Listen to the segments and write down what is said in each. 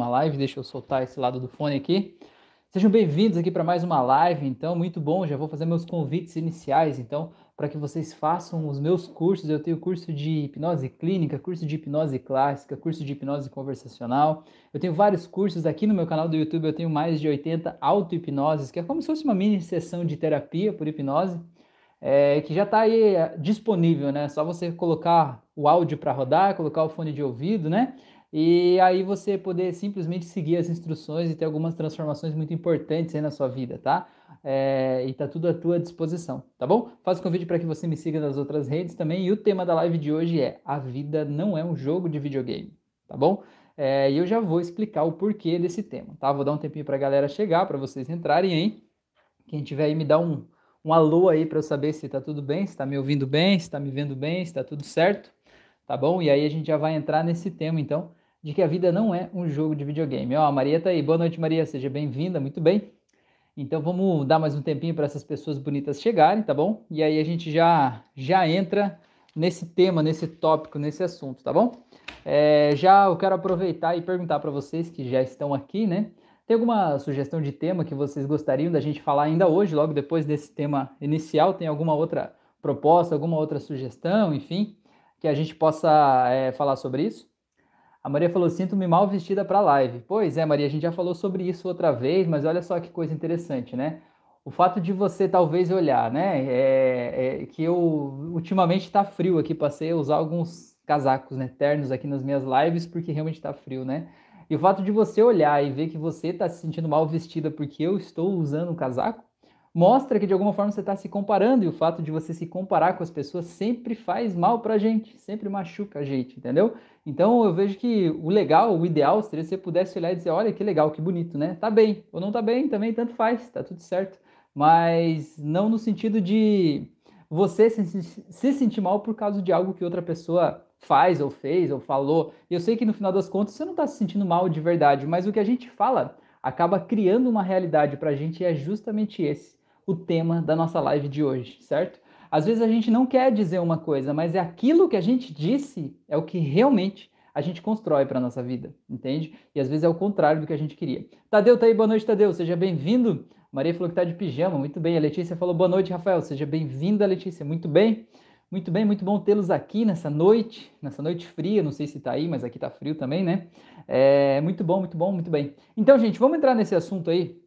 uma live, deixa eu soltar esse lado do fone aqui. Sejam bem-vindos aqui para mais uma live, então, muito bom, já vou fazer meus convites iniciais, então, para que vocês façam os meus cursos, eu tenho curso de hipnose clínica, curso de hipnose clássica, curso de hipnose conversacional, eu tenho vários cursos aqui no meu canal do YouTube, eu tenho mais de 80 auto-hipnoses, que é como se fosse uma mini sessão de terapia por hipnose, é, que já está aí é, disponível, né? Só você colocar o áudio para rodar, colocar o fone de ouvido, né? E aí você poder simplesmente seguir as instruções e ter algumas transformações muito importantes aí na sua vida, tá? É, e tá tudo à tua disposição, tá bom? Faço convite para que você me siga nas outras redes também. E o tema da live de hoje é: A vida não é um jogo de videogame, tá bom? É, e eu já vou explicar o porquê desse tema, tá? Vou dar um tempinho para a galera chegar, para vocês entrarem aí. Quem tiver aí, me dá um, um alô aí para eu saber se tá tudo bem, se tá me ouvindo bem, se tá me vendo bem, se tá tudo certo, tá bom? E aí a gente já vai entrar nesse tema então de que a vida não é um jogo de videogame. Ó, a Maria tá aí. Boa noite, Maria. Seja bem-vinda. Muito bem. Então vamos dar mais um tempinho para essas pessoas bonitas chegarem, tá bom? E aí a gente já já entra nesse tema, nesse tópico, nesse assunto, tá bom? É, já eu quero aproveitar e perguntar para vocês que já estão aqui, né? Tem alguma sugestão de tema que vocês gostariam da gente falar ainda hoje, logo depois desse tema inicial? Tem alguma outra proposta, alguma outra sugestão, enfim, que a gente possa é, falar sobre isso? A Maria falou: sinto-me mal vestida para a live. Pois é, Maria, a gente já falou sobre isso outra vez, mas olha só que coisa interessante, né? O fato de você talvez olhar, né? É, é que eu ultimamente está frio aqui, passei a usar alguns casacos, né? Ternos aqui nas minhas lives, porque realmente está frio, né? E o fato de você olhar e ver que você está se sentindo mal vestida porque eu estou usando um casaco, mostra que de alguma forma você está se comparando e o fato de você se comparar com as pessoas sempre faz mal para a gente, sempre machuca a gente, entendeu? Então eu vejo que o legal, o ideal seria se você pudesse olhar e dizer, olha que legal, que bonito, né? Tá bem, ou não tá bem, também tanto faz, tá tudo certo. Mas não no sentido de você se, se sentir mal por causa de algo que outra pessoa faz ou fez ou falou. Eu sei que no final das contas você não está se sentindo mal de verdade, mas o que a gente fala acaba criando uma realidade para a gente e é justamente esse o tema da nossa live de hoje, certo? Às vezes a gente não quer dizer uma coisa, mas é aquilo que a gente disse é o que realmente a gente constrói para nossa vida, entende? E às vezes é o contrário do que a gente queria. Tadeu tá aí, boa noite, Tadeu, seja bem-vindo. Maria falou que tá de pijama, muito bem. A Letícia falou boa noite, Rafael, seja bem-vinda, Letícia, muito bem. Muito bem, muito bom tê-los aqui nessa noite, nessa noite fria, não sei se tá aí, mas aqui tá frio também, né? É muito bom, muito bom, muito bem. Então, gente, vamos entrar nesse assunto aí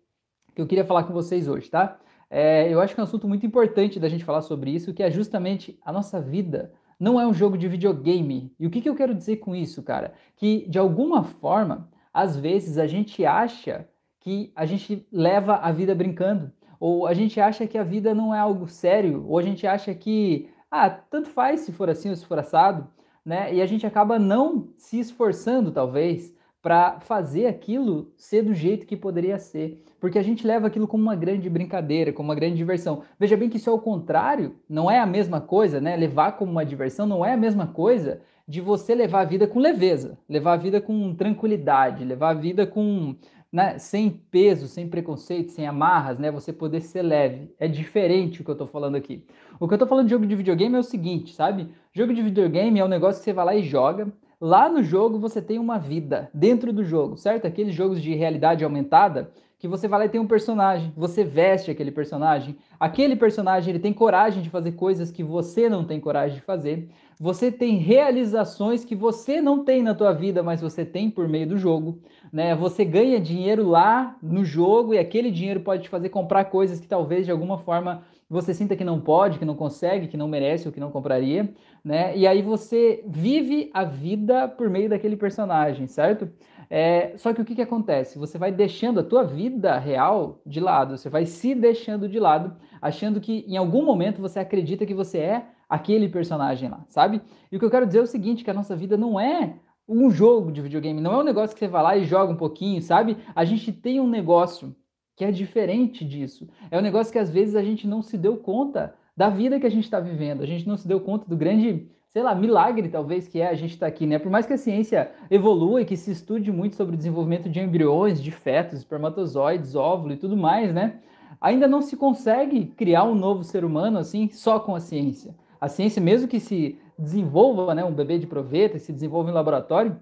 que eu queria falar com vocês hoje, tá? É, eu acho que é um assunto muito importante da gente falar sobre isso, que é justamente a nossa vida não é um jogo de videogame. E o que, que eu quero dizer com isso, cara? Que de alguma forma, às vezes a gente acha que a gente leva a vida brincando, ou a gente acha que a vida não é algo sério, ou a gente acha que, ah, tanto faz se for assim ou se for assado, né? E a gente acaba não se esforçando, talvez, para fazer aquilo ser do jeito que poderia ser. Porque a gente leva aquilo como uma grande brincadeira, como uma grande diversão. Veja bem que isso é o contrário, não é a mesma coisa, né? Levar como uma diversão não é a mesma coisa de você levar a vida com leveza, levar a vida com tranquilidade, levar a vida com né, sem peso, sem preconceito, sem amarras, né? Você poder ser leve. É diferente o que eu tô falando aqui. O que eu tô falando de jogo de videogame é o seguinte, sabe? Jogo de videogame é um negócio que você vai lá e joga, Lá no jogo você tem uma vida dentro do jogo, certo? Aqueles jogos de realidade aumentada que você vai lá e tem um personagem, você veste aquele personagem, aquele personagem ele tem coragem de fazer coisas que você não tem coragem de fazer, você tem realizações que você não tem na tua vida, mas você tem por meio do jogo, né? Você ganha dinheiro lá no jogo e aquele dinheiro pode te fazer comprar coisas que talvez de alguma forma você sinta que não pode, que não consegue, que não merece ou que não compraria, né? E aí você vive a vida por meio daquele personagem, certo? É, só que o que, que acontece? Você vai deixando a tua vida real de lado, você vai se deixando de lado, achando que em algum momento você acredita que você é aquele personagem lá, sabe? E o que eu quero dizer é o seguinte, que a nossa vida não é um jogo de videogame, não é um negócio que você vai lá e joga um pouquinho, sabe? A gente tem um negócio que é diferente disso. É um negócio que às vezes a gente não se deu conta da vida que a gente está vivendo, a gente não se deu conta do grande, sei lá, milagre talvez que é a gente estar tá aqui, né? Por mais que a ciência evolua e que se estude muito sobre o desenvolvimento de embriões, de fetos, espermatozoides, óvulo e tudo mais, né? Ainda não se consegue criar um novo ser humano assim só com a ciência. A ciência, mesmo que se desenvolva, né, um bebê de proveta, se desenvolva em laboratório,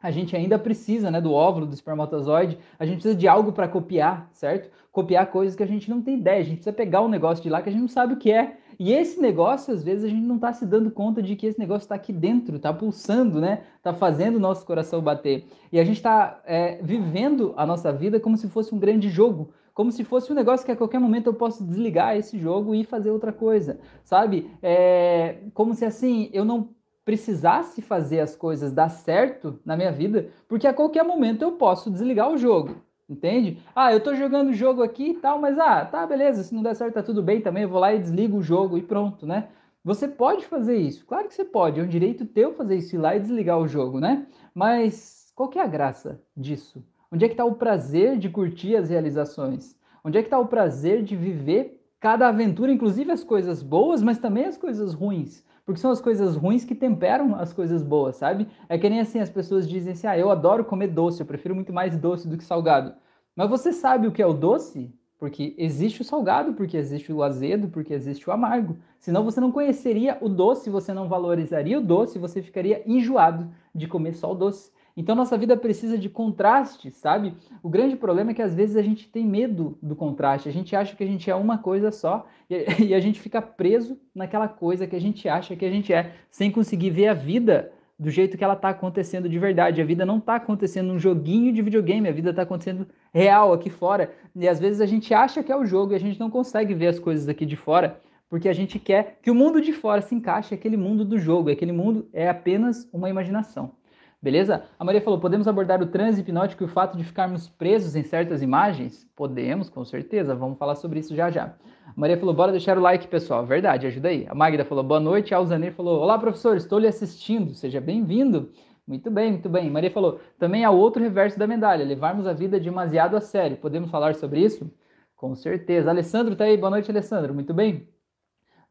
a gente ainda precisa, né, do óvulo, do espermatozoide, a gente precisa de algo para copiar, certo? Copiar coisas que a gente não tem ideia, a gente precisa pegar um negócio de lá que a gente não sabe o que é. E esse negócio, às vezes, a gente não está se dando conta de que esse negócio está aqui dentro, está pulsando, né? Está fazendo o nosso coração bater. E a gente está é, vivendo a nossa vida como se fosse um grande jogo, como se fosse um negócio que a qualquer momento eu posso desligar esse jogo e fazer outra coisa, sabe? É, como se assim eu não precisasse fazer as coisas dar certo na minha vida, porque a qualquer momento eu posso desligar o jogo. Entende? Ah, eu tô jogando o jogo aqui e tal, mas ah, tá, beleza, se não der certo tá tudo bem também, eu vou lá e desligo o jogo e pronto, né? Você pode fazer isso, claro que você pode, é um direito teu fazer isso, ir lá e desligar o jogo, né? Mas qual que é a graça disso? Onde é que está o prazer de curtir as realizações? Onde é que está o prazer de viver cada aventura, inclusive as coisas boas, mas também as coisas ruins? Porque são as coisas ruins que temperam as coisas boas, sabe? É que nem assim as pessoas dizem assim: ah, eu adoro comer doce, eu prefiro muito mais doce do que salgado. Mas você sabe o que é o doce? Porque existe o salgado, porque existe o azedo, porque existe o amargo. Senão você não conheceria o doce, você não valorizaria o doce, você ficaria enjoado de comer só o doce. Então nossa vida precisa de contraste, sabe? O grande problema é que às vezes a gente tem medo do contraste, a gente acha que a gente é uma coisa só e a gente fica preso naquela coisa que a gente acha que a gente é, sem conseguir ver a vida do jeito que ela está acontecendo de verdade. A vida não está acontecendo num joguinho de videogame, a vida está acontecendo real aqui fora. E às vezes a gente acha que é o jogo e a gente não consegue ver as coisas aqui de fora, porque a gente quer que o mundo de fora se encaixe aquele mundo do jogo, aquele mundo é apenas uma imaginação. Beleza? A Maria falou: podemos abordar o transe hipnótico e o fato de ficarmos presos em certas imagens? Podemos, com certeza. Vamos falar sobre isso já já. A Maria falou: bora deixar o like, pessoal. Verdade, ajuda aí. A Magda falou: boa noite. A Alzanir falou: olá, professor, estou lhe assistindo. Seja bem-vindo. Muito bem, muito bem. Maria falou: também há outro reverso da medalha, levarmos a vida demasiado a sério. Podemos falar sobre isso? Com certeza. Alessandro tá aí. Boa noite, Alessandro. Muito bem.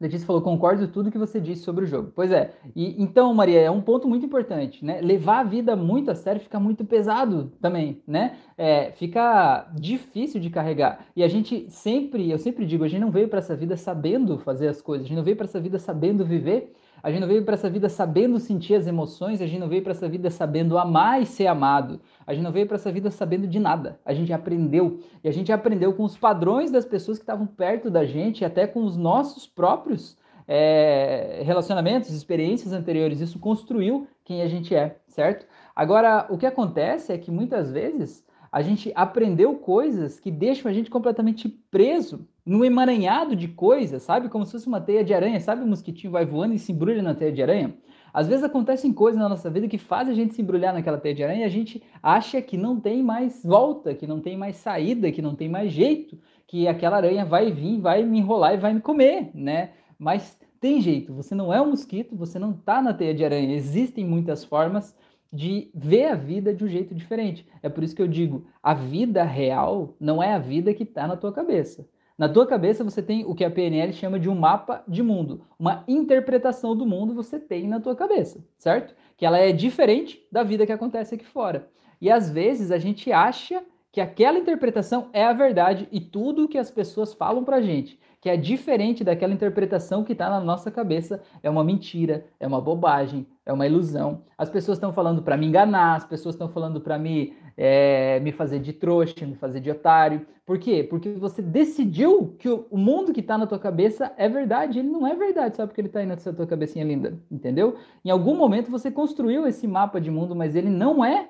Letícia falou, concordo tudo que você disse sobre o jogo. Pois é. E, então, Maria, é um ponto muito importante, né? Levar a vida muito a sério fica muito pesado também, né? É, fica difícil de carregar. E a gente sempre, eu sempre digo, a gente não veio para essa vida sabendo fazer as coisas, a gente não veio para essa vida sabendo viver. A gente não veio para essa vida sabendo sentir as emoções, a gente não veio para essa vida sabendo amar e ser amado. A gente não veio para essa vida sabendo de nada. A gente aprendeu. E a gente aprendeu com os padrões das pessoas que estavam perto da gente, até com os nossos próprios é, relacionamentos, experiências anteriores. Isso construiu quem a gente é, certo? Agora, o que acontece é que muitas vezes a gente aprendeu coisas que deixam a gente completamente preso num emaranhado de coisas, sabe? Como se fosse uma teia de aranha, sabe? O mosquitinho vai voando e se embrulha na teia de aranha. Às vezes acontecem coisas na nossa vida que fazem a gente se embrulhar naquela teia de aranha e a gente acha que não tem mais volta, que não tem mais saída, que não tem mais jeito, que aquela aranha vai vir, vai me enrolar e vai me comer, né? Mas tem jeito, você não é um mosquito, você não tá na teia de aranha. Existem muitas formas de ver a vida de um jeito diferente. É por isso que eu digo, a vida real não é a vida que está na tua cabeça. Na tua cabeça você tem o que a PNL chama de um mapa de mundo, uma interpretação do mundo você tem na tua cabeça, certo? Que ela é diferente da vida que acontece aqui fora. E às vezes a gente acha que aquela interpretação é a verdade e tudo que as pessoas falam pra gente, que é diferente daquela interpretação que está na nossa cabeça, é uma mentira, é uma bobagem, é uma ilusão. As pessoas estão falando para me enganar, as pessoas estão falando para me, é, me fazer de trouxa, me fazer de otário. Por quê? Porque você decidiu que o, mundo que está na tua cabeça é verdade. Ele não é verdade, sabe porque ele está aí na tua cabecinha linda, entendeu? Em algum momento você construiu esse mapa de mundo, mas ele não é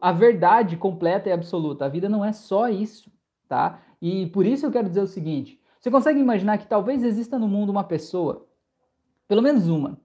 a verdade completa e absoluta. A vida não é só isso, tá? E por isso eu quero dizer o seguinte: você consegue imaginar que talvez exista no mundo uma pessoa, pelo menos uma,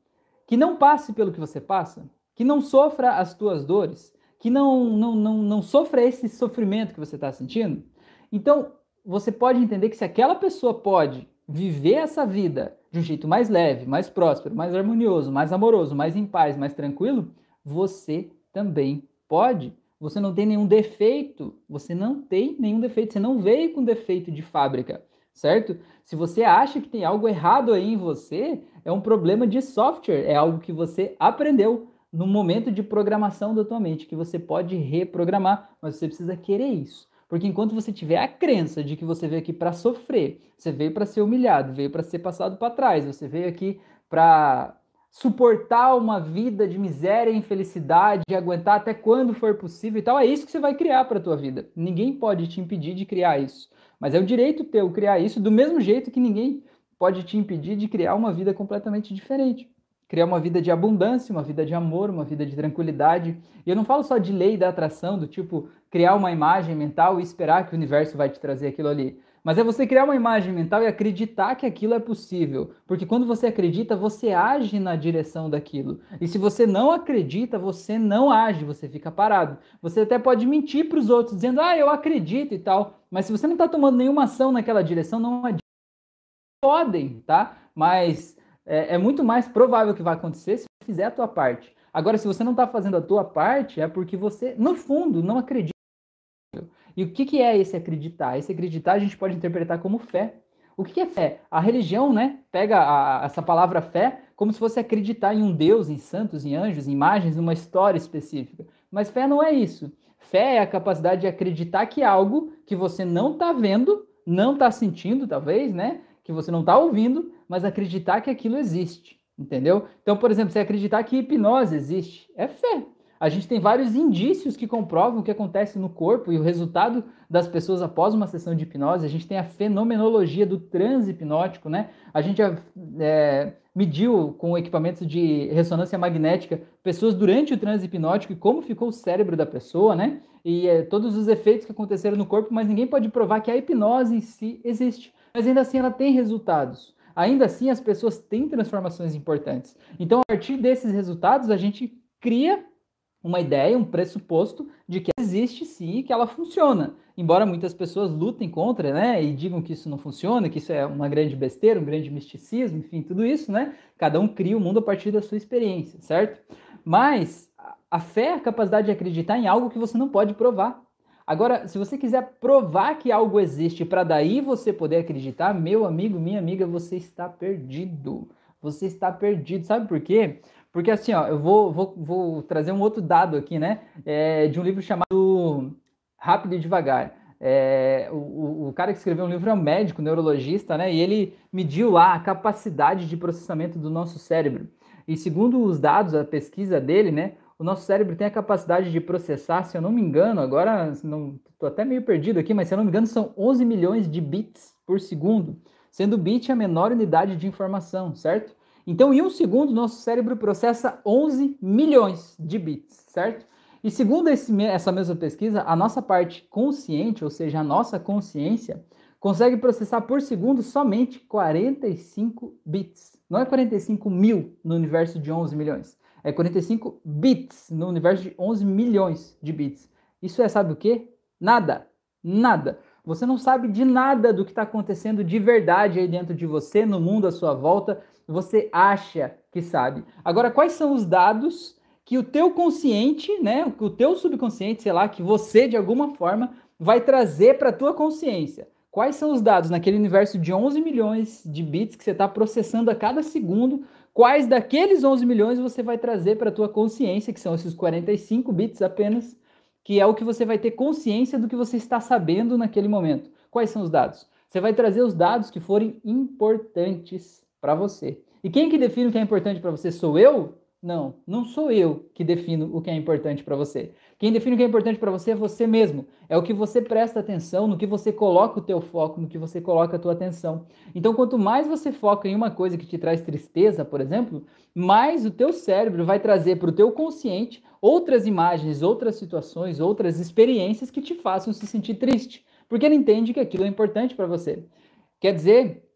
que não passe pelo que você passa, que não sofra as tuas dores, que não, não, não, não sofra esse sofrimento que você está sentindo, então você pode entender que se aquela pessoa pode viver essa vida de um jeito mais leve, mais próspero, mais harmonioso, mais amoroso, mais em paz, mais tranquilo, você também pode. Você não tem nenhum defeito, você não tem nenhum defeito, você não veio com defeito de fábrica certo? Se você acha que tem algo errado aí em você, é um problema de software, é algo que você aprendeu no momento de programação da tua mente, que você pode reprogramar, mas você precisa querer isso. Porque enquanto você tiver a crença de que você veio aqui para sofrer, você veio para ser humilhado, veio para ser passado para trás, você veio aqui para suportar uma vida de miséria e infelicidade, aguentar até quando for possível e tal, é isso que você vai criar para a tua vida. Ninguém pode te impedir de criar isso. Mas é o direito teu criar isso do mesmo jeito que ninguém pode te impedir de criar uma vida completamente diferente. Criar uma vida de abundância, uma vida de amor, uma vida de tranquilidade. E eu não falo só de lei da atração, do tipo criar uma imagem mental e esperar que o universo vai te trazer aquilo ali. Mas é você criar uma imagem mental e acreditar que aquilo é possível. Porque quando você acredita, você age na direção daquilo. E se você não acredita, você não age, você fica parado. Você até pode mentir para os outros, dizendo, ah, eu acredito e tal. Mas se você não está tomando nenhuma ação naquela direção, não adianta. Podem, tá? Mas é, é muito mais provável que vai acontecer se você fizer a tua parte. Agora, se você não está fazendo a tua parte, é porque você, no fundo, não acredita. E o que, que é esse acreditar? Esse acreditar a gente pode interpretar como fé. O que, que é fé? A religião, né, pega a, essa palavra fé como se fosse acreditar em um Deus, em santos, em anjos, em imagens, numa história específica. Mas fé não é isso. Fé é a capacidade de acreditar que algo que você não está vendo, não está sentindo, talvez, né? Que você não está ouvindo, mas acreditar que aquilo existe. Entendeu? Então, por exemplo, você acreditar que hipnose existe, é fé. A gente tem vários indícios que comprovam o que acontece no corpo e o resultado das pessoas após uma sessão de hipnose. A gente tem a fenomenologia do transe hipnótico, né? A gente é, mediu com equipamentos de ressonância magnética pessoas durante o transe hipnótico e como ficou o cérebro da pessoa, né? E é, todos os efeitos que aconteceram no corpo, mas ninguém pode provar que a hipnose em si existe. Mas ainda assim ela tem resultados. Ainda assim as pessoas têm transformações importantes. Então, a partir desses resultados, a gente cria uma ideia, um pressuposto de que existe sim que ela funciona. Embora muitas pessoas lutem contra, né, e digam que isso não funciona, que isso é uma grande besteira, um grande misticismo, enfim, tudo isso, né? Cada um cria o mundo a partir da sua experiência, certo? Mas a fé é a capacidade de acreditar em algo que você não pode provar. Agora, se você quiser provar que algo existe para daí você poder acreditar, meu amigo, minha amiga, você está perdido. Você está perdido. Sabe por quê? Porque assim, ó, eu vou, vou, vou trazer um outro dado aqui, né? É, de um livro chamado Rápido e Devagar. É, o, o, cara que escreveu um livro é um médico, neurologista, né? E ele mediu lá a capacidade de processamento do nosso cérebro. E segundo os dados, a pesquisa dele, né? O nosso cérebro tem a capacidade de processar, se eu não me engano, agora não tô até meio perdido aqui, mas se eu não me engano, são 11 milhões de bits por segundo, sendo bit a menor unidade de informação, certo? Então, em um segundo, nosso cérebro processa 11 milhões de bits, certo? E segundo esse, essa mesma pesquisa, a nossa parte consciente, ou seja, a nossa consciência, consegue processar por segundo somente 45 bits. Não é 45 mil no universo de 11 milhões. É 45 bits no universo de 11 milhões de bits. Isso é, sabe o quê? Nada. Nada. Você não sabe de nada do que está acontecendo de verdade aí dentro de você, no mundo à sua volta você acha que sabe. Agora, quais são os dados que o teu consciente, né, o teu subconsciente, sei lá, que você de alguma forma vai trazer para a tua consciência? Quais são os dados naquele universo de 11 milhões de bits que você está processando a cada segundo? Quais daqueles 11 milhões você vai trazer para a tua consciência, que são esses 45 bits apenas, que é o que você vai ter consciência do que você está sabendo naquele momento? Quais são os dados? Você vai trazer os dados que forem importantes para você. E quem que define o que é importante para você? Sou eu? Não, não sou eu que defino o que é importante para você. Quem define o que é importante para você é você mesmo. É o que você presta atenção, no que você coloca o teu foco, no que você coloca a tua atenção. Então, quanto mais você foca em uma coisa que te traz tristeza, por exemplo, mais o teu cérebro vai trazer para o teu consciente outras imagens, outras situações, outras experiências que te façam se sentir triste, porque ele entende que aquilo é importante para você. Quer dizer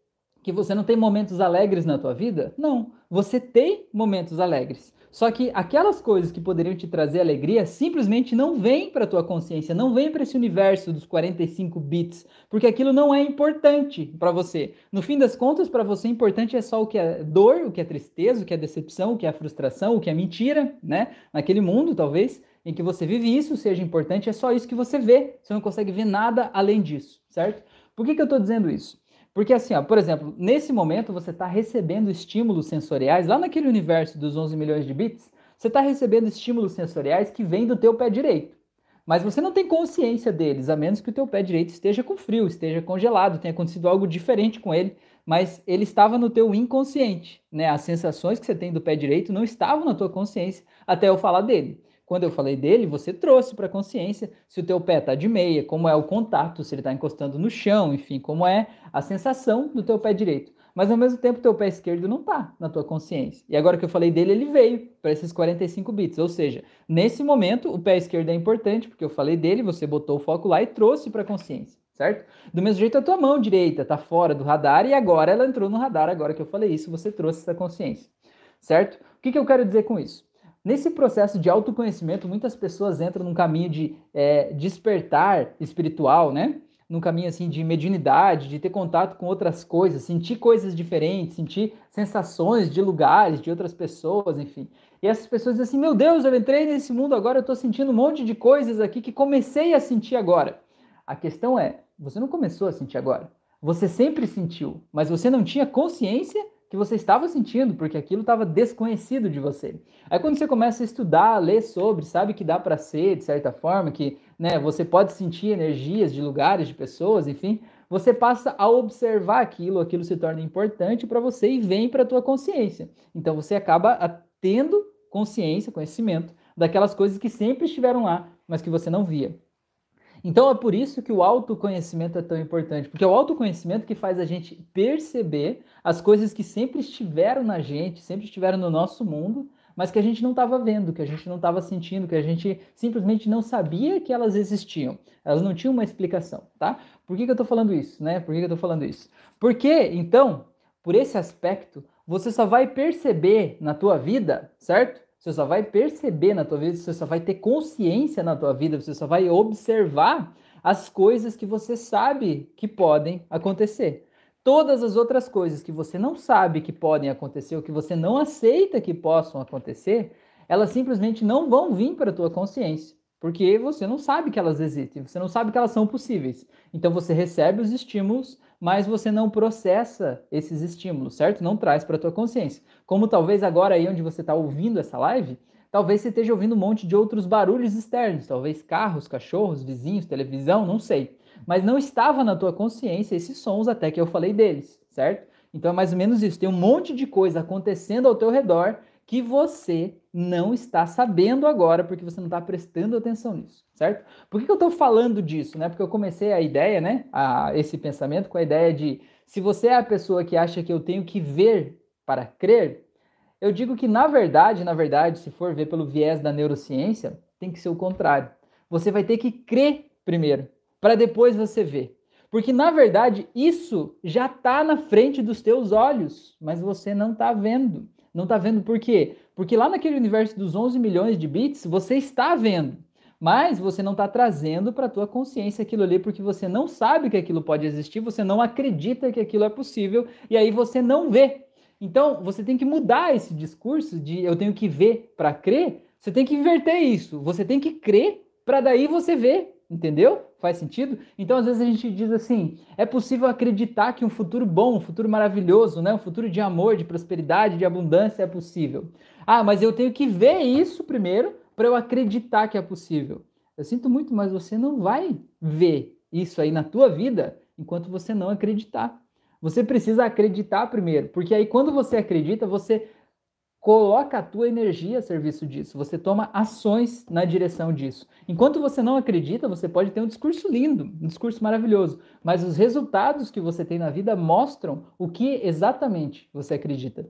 que você não tem momentos alegres na tua vida? Não, você tem momentos alegres. Só que aquelas coisas que poderiam te trazer alegria simplesmente não vêm para tua consciência, não vêm para esse universo dos 45 bits, porque aquilo não é importante para você. No fim das contas, para você importante é só o que é dor, o que é tristeza, o que é decepção, o que é frustração, o que é mentira, né? Naquele mundo, talvez, em que você vive isso seja importante, é só isso que você vê. Você não consegue ver nada além disso, certo? Por que, que eu estou dizendo isso? Porque assim, ó, por exemplo, nesse momento você está recebendo estímulos sensoriais, lá naquele universo dos 11 milhões de bits, você está recebendo estímulos sensoriais que vêm do teu pé direito. Mas você não tem consciência deles, a menos que o teu pé direito esteja com frio, esteja congelado, tenha acontecido algo diferente com ele mas ele estava no teu inconsciente, né? As sensações que você tem do pé direito não estavam na tua consciência até eu falar dele. Quando eu falei dele, você trouxe para a consciência se o teu pé está de meia, como é o contato, se ele está encostando no chão, enfim, como é a sensação do teu pé direito. Mas ao mesmo tempo, teu pé esquerdo não está na tua consciência. E agora que eu falei dele, ele veio para esses 45 bits. Ou seja, nesse momento, o pé esquerdo é importante, porque eu falei dele, você botou o foco lá e trouxe para a consciência certo? Do mesmo jeito, a tua mão direita está fora do radar e agora ela entrou no radar, agora que eu falei isso, você trouxe essa consciência, certo? O que, que eu quero dizer com isso? Nesse processo de autoconhecimento, muitas pessoas entram num caminho de é, despertar espiritual, né? Num caminho assim de mediunidade, de ter contato com outras coisas, sentir coisas diferentes, sentir sensações de lugares, de outras pessoas, enfim. E essas pessoas dizem assim: Meu Deus, eu entrei nesse mundo agora, eu estou sentindo um monte de coisas aqui que comecei a sentir agora. A questão é: você não começou a sentir agora. Você sempre sentiu, mas você não tinha consciência que você estava sentindo, porque aquilo estava desconhecido de você. Aí quando você começa a estudar, a ler sobre, sabe que dá para ser, de certa forma, que né, você pode sentir energias de lugares, de pessoas, enfim, você passa a observar aquilo, aquilo se torna importante para você e vem para a tua consciência. Então você acaba tendo consciência, conhecimento daquelas coisas que sempre estiveram lá, mas que você não via. Então é por isso que o autoconhecimento é tão importante, porque é o autoconhecimento que faz a gente perceber as coisas que sempre estiveram na gente, sempre estiveram no nosso mundo, mas que a gente não estava vendo, que a gente não estava sentindo, que a gente simplesmente não sabia que elas existiam. Elas não tinham uma explicação, tá? Por que, que eu estou falando isso, né? Por que, que eu estou falando isso? Porque, então, por esse aspecto, você só vai perceber na tua vida, certo? Você só vai perceber na tua vida, você só vai ter consciência na tua vida, você só vai observar as coisas que você sabe que podem acontecer. Todas as outras coisas que você não sabe que podem acontecer, ou que você não aceita que possam acontecer, elas simplesmente não vão vir para a tua consciência, porque você não sabe que elas existem, você não sabe que elas são possíveis. Então você recebe os estímulos, mas você não processa esses estímulos, certo? Não traz para a tua consciência. Como talvez agora aí onde você está ouvindo essa live, talvez você esteja ouvindo um monte de outros barulhos externos, talvez carros, cachorros, vizinhos, televisão, não sei. Mas não estava na tua consciência esses sons até que eu falei deles, certo? Então é mais ou menos isso. Tem um monte de coisa acontecendo ao teu redor que você não está sabendo agora porque você não está prestando atenção nisso, certo? Por que, que eu estou falando disso, né? Porque eu comecei a ideia, né? A, esse pensamento com a ideia de se você é a pessoa que acha que eu tenho que ver para crer, eu digo que na verdade, na verdade, se for ver pelo viés da neurociência, tem que ser o contrário. Você vai ter que crer primeiro, para depois você ver. Porque na verdade isso já está na frente dos teus olhos, mas você não está vendo. Não está vendo por quê? Porque lá naquele universo dos 11 milhões de bits, você está vendo, mas você não está trazendo para a tua consciência aquilo ali porque você não sabe que aquilo pode existir, você não acredita que aquilo é possível e aí você não vê. Então, você tem que mudar esse discurso de eu tenho que ver para crer. Você tem que inverter isso. Você tem que crer para daí você ver Entendeu? Faz sentido? Então, às vezes a gente diz assim: é possível acreditar que um futuro bom, um futuro maravilhoso, né? um futuro de amor, de prosperidade, de abundância é possível. Ah, mas eu tenho que ver isso primeiro para eu acreditar que é possível. Eu sinto muito, mas você não vai ver isso aí na tua vida enquanto você não acreditar. Você precisa acreditar primeiro, porque aí quando você acredita, você coloca a tua energia a serviço disso, você toma ações na direção disso. Enquanto você não acredita, você pode ter um discurso lindo, um discurso maravilhoso, mas os resultados que você tem na vida mostram o que exatamente você acredita.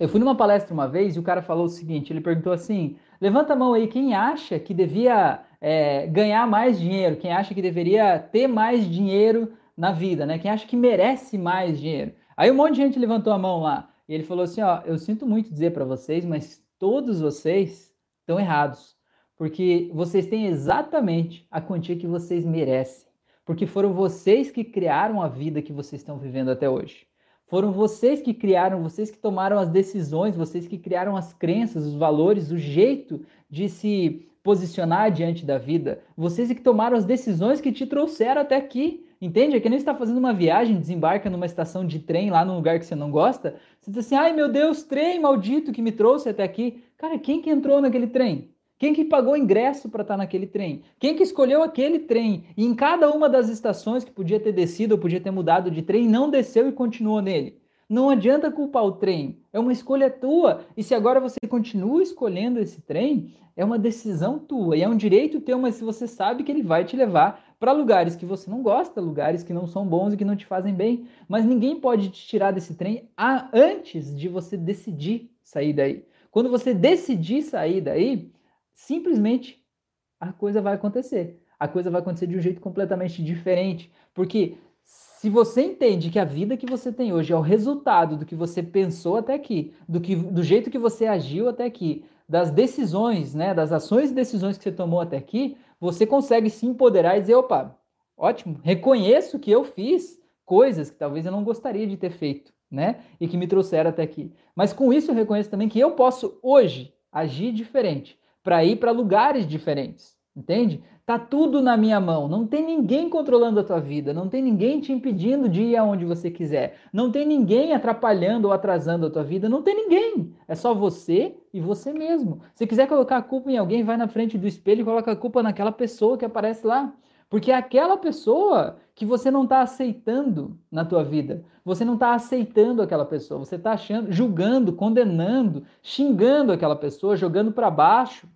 Eu fui numa palestra uma vez e o cara falou o seguinte: ele perguntou assim, levanta a mão aí, quem acha que devia é, ganhar mais dinheiro, quem acha que deveria ter mais dinheiro na vida, né? Quem acha que merece mais dinheiro? Aí um monte de gente levantou a mão lá. E ele falou assim: ó, eu sinto muito dizer para vocês, mas todos vocês estão errados, porque vocês têm exatamente a quantia que vocês merecem, porque foram vocês que criaram a vida que vocês estão vivendo até hoje. Foram vocês que criaram, vocês que tomaram as decisões, vocês que criaram as crenças, os valores, o jeito de se posicionar diante da vida. Vocês que tomaram as decisões que te trouxeram até aqui. Entende? É que nem você está fazendo uma viagem, desembarca numa estação de trem lá num lugar que você não gosta. Você diz assim: ai meu Deus, trem maldito que me trouxe até aqui. Cara, quem que entrou naquele trem? Quem que pagou ingresso para estar tá naquele trem? Quem que escolheu aquele trem? E em cada uma das estações que podia ter descido ou podia ter mudado de trem, não desceu e continuou nele. Não adianta culpar o trem, é uma escolha tua. E se agora você continua escolhendo esse trem, é uma decisão tua e é um direito teu, mas se você sabe que ele vai te levar para lugares que você não gosta, lugares que não são bons e que não te fazem bem. Mas ninguém pode te tirar desse trem antes de você decidir sair daí. Quando você decidir sair daí, simplesmente a coisa vai acontecer. A coisa vai acontecer de um jeito completamente diferente. Porque se você entende que a vida que você tem hoje é o resultado do que você pensou até aqui, do, que, do jeito que você agiu até aqui, das decisões, né, das ações e decisões que você tomou até aqui, você consegue se empoderar e dizer, opa, ótimo, reconheço que eu fiz coisas que talvez eu não gostaria de ter feito, né? E que me trouxeram até aqui. Mas com isso eu reconheço também que eu posso hoje agir diferente, para ir para lugares diferentes, entende? Tá tudo na minha mão, não tem ninguém controlando a tua vida, não tem ninguém te impedindo de ir aonde você quiser, não tem ninguém atrapalhando ou atrasando a tua vida, não tem ninguém. É só você e você mesmo. Se quiser colocar a culpa em alguém, vai na frente do espelho e coloca a culpa naquela pessoa que aparece lá. Porque é aquela pessoa que você não está aceitando na tua vida. Você não está aceitando aquela pessoa. Você está achando, julgando, condenando, xingando aquela pessoa, jogando para baixo.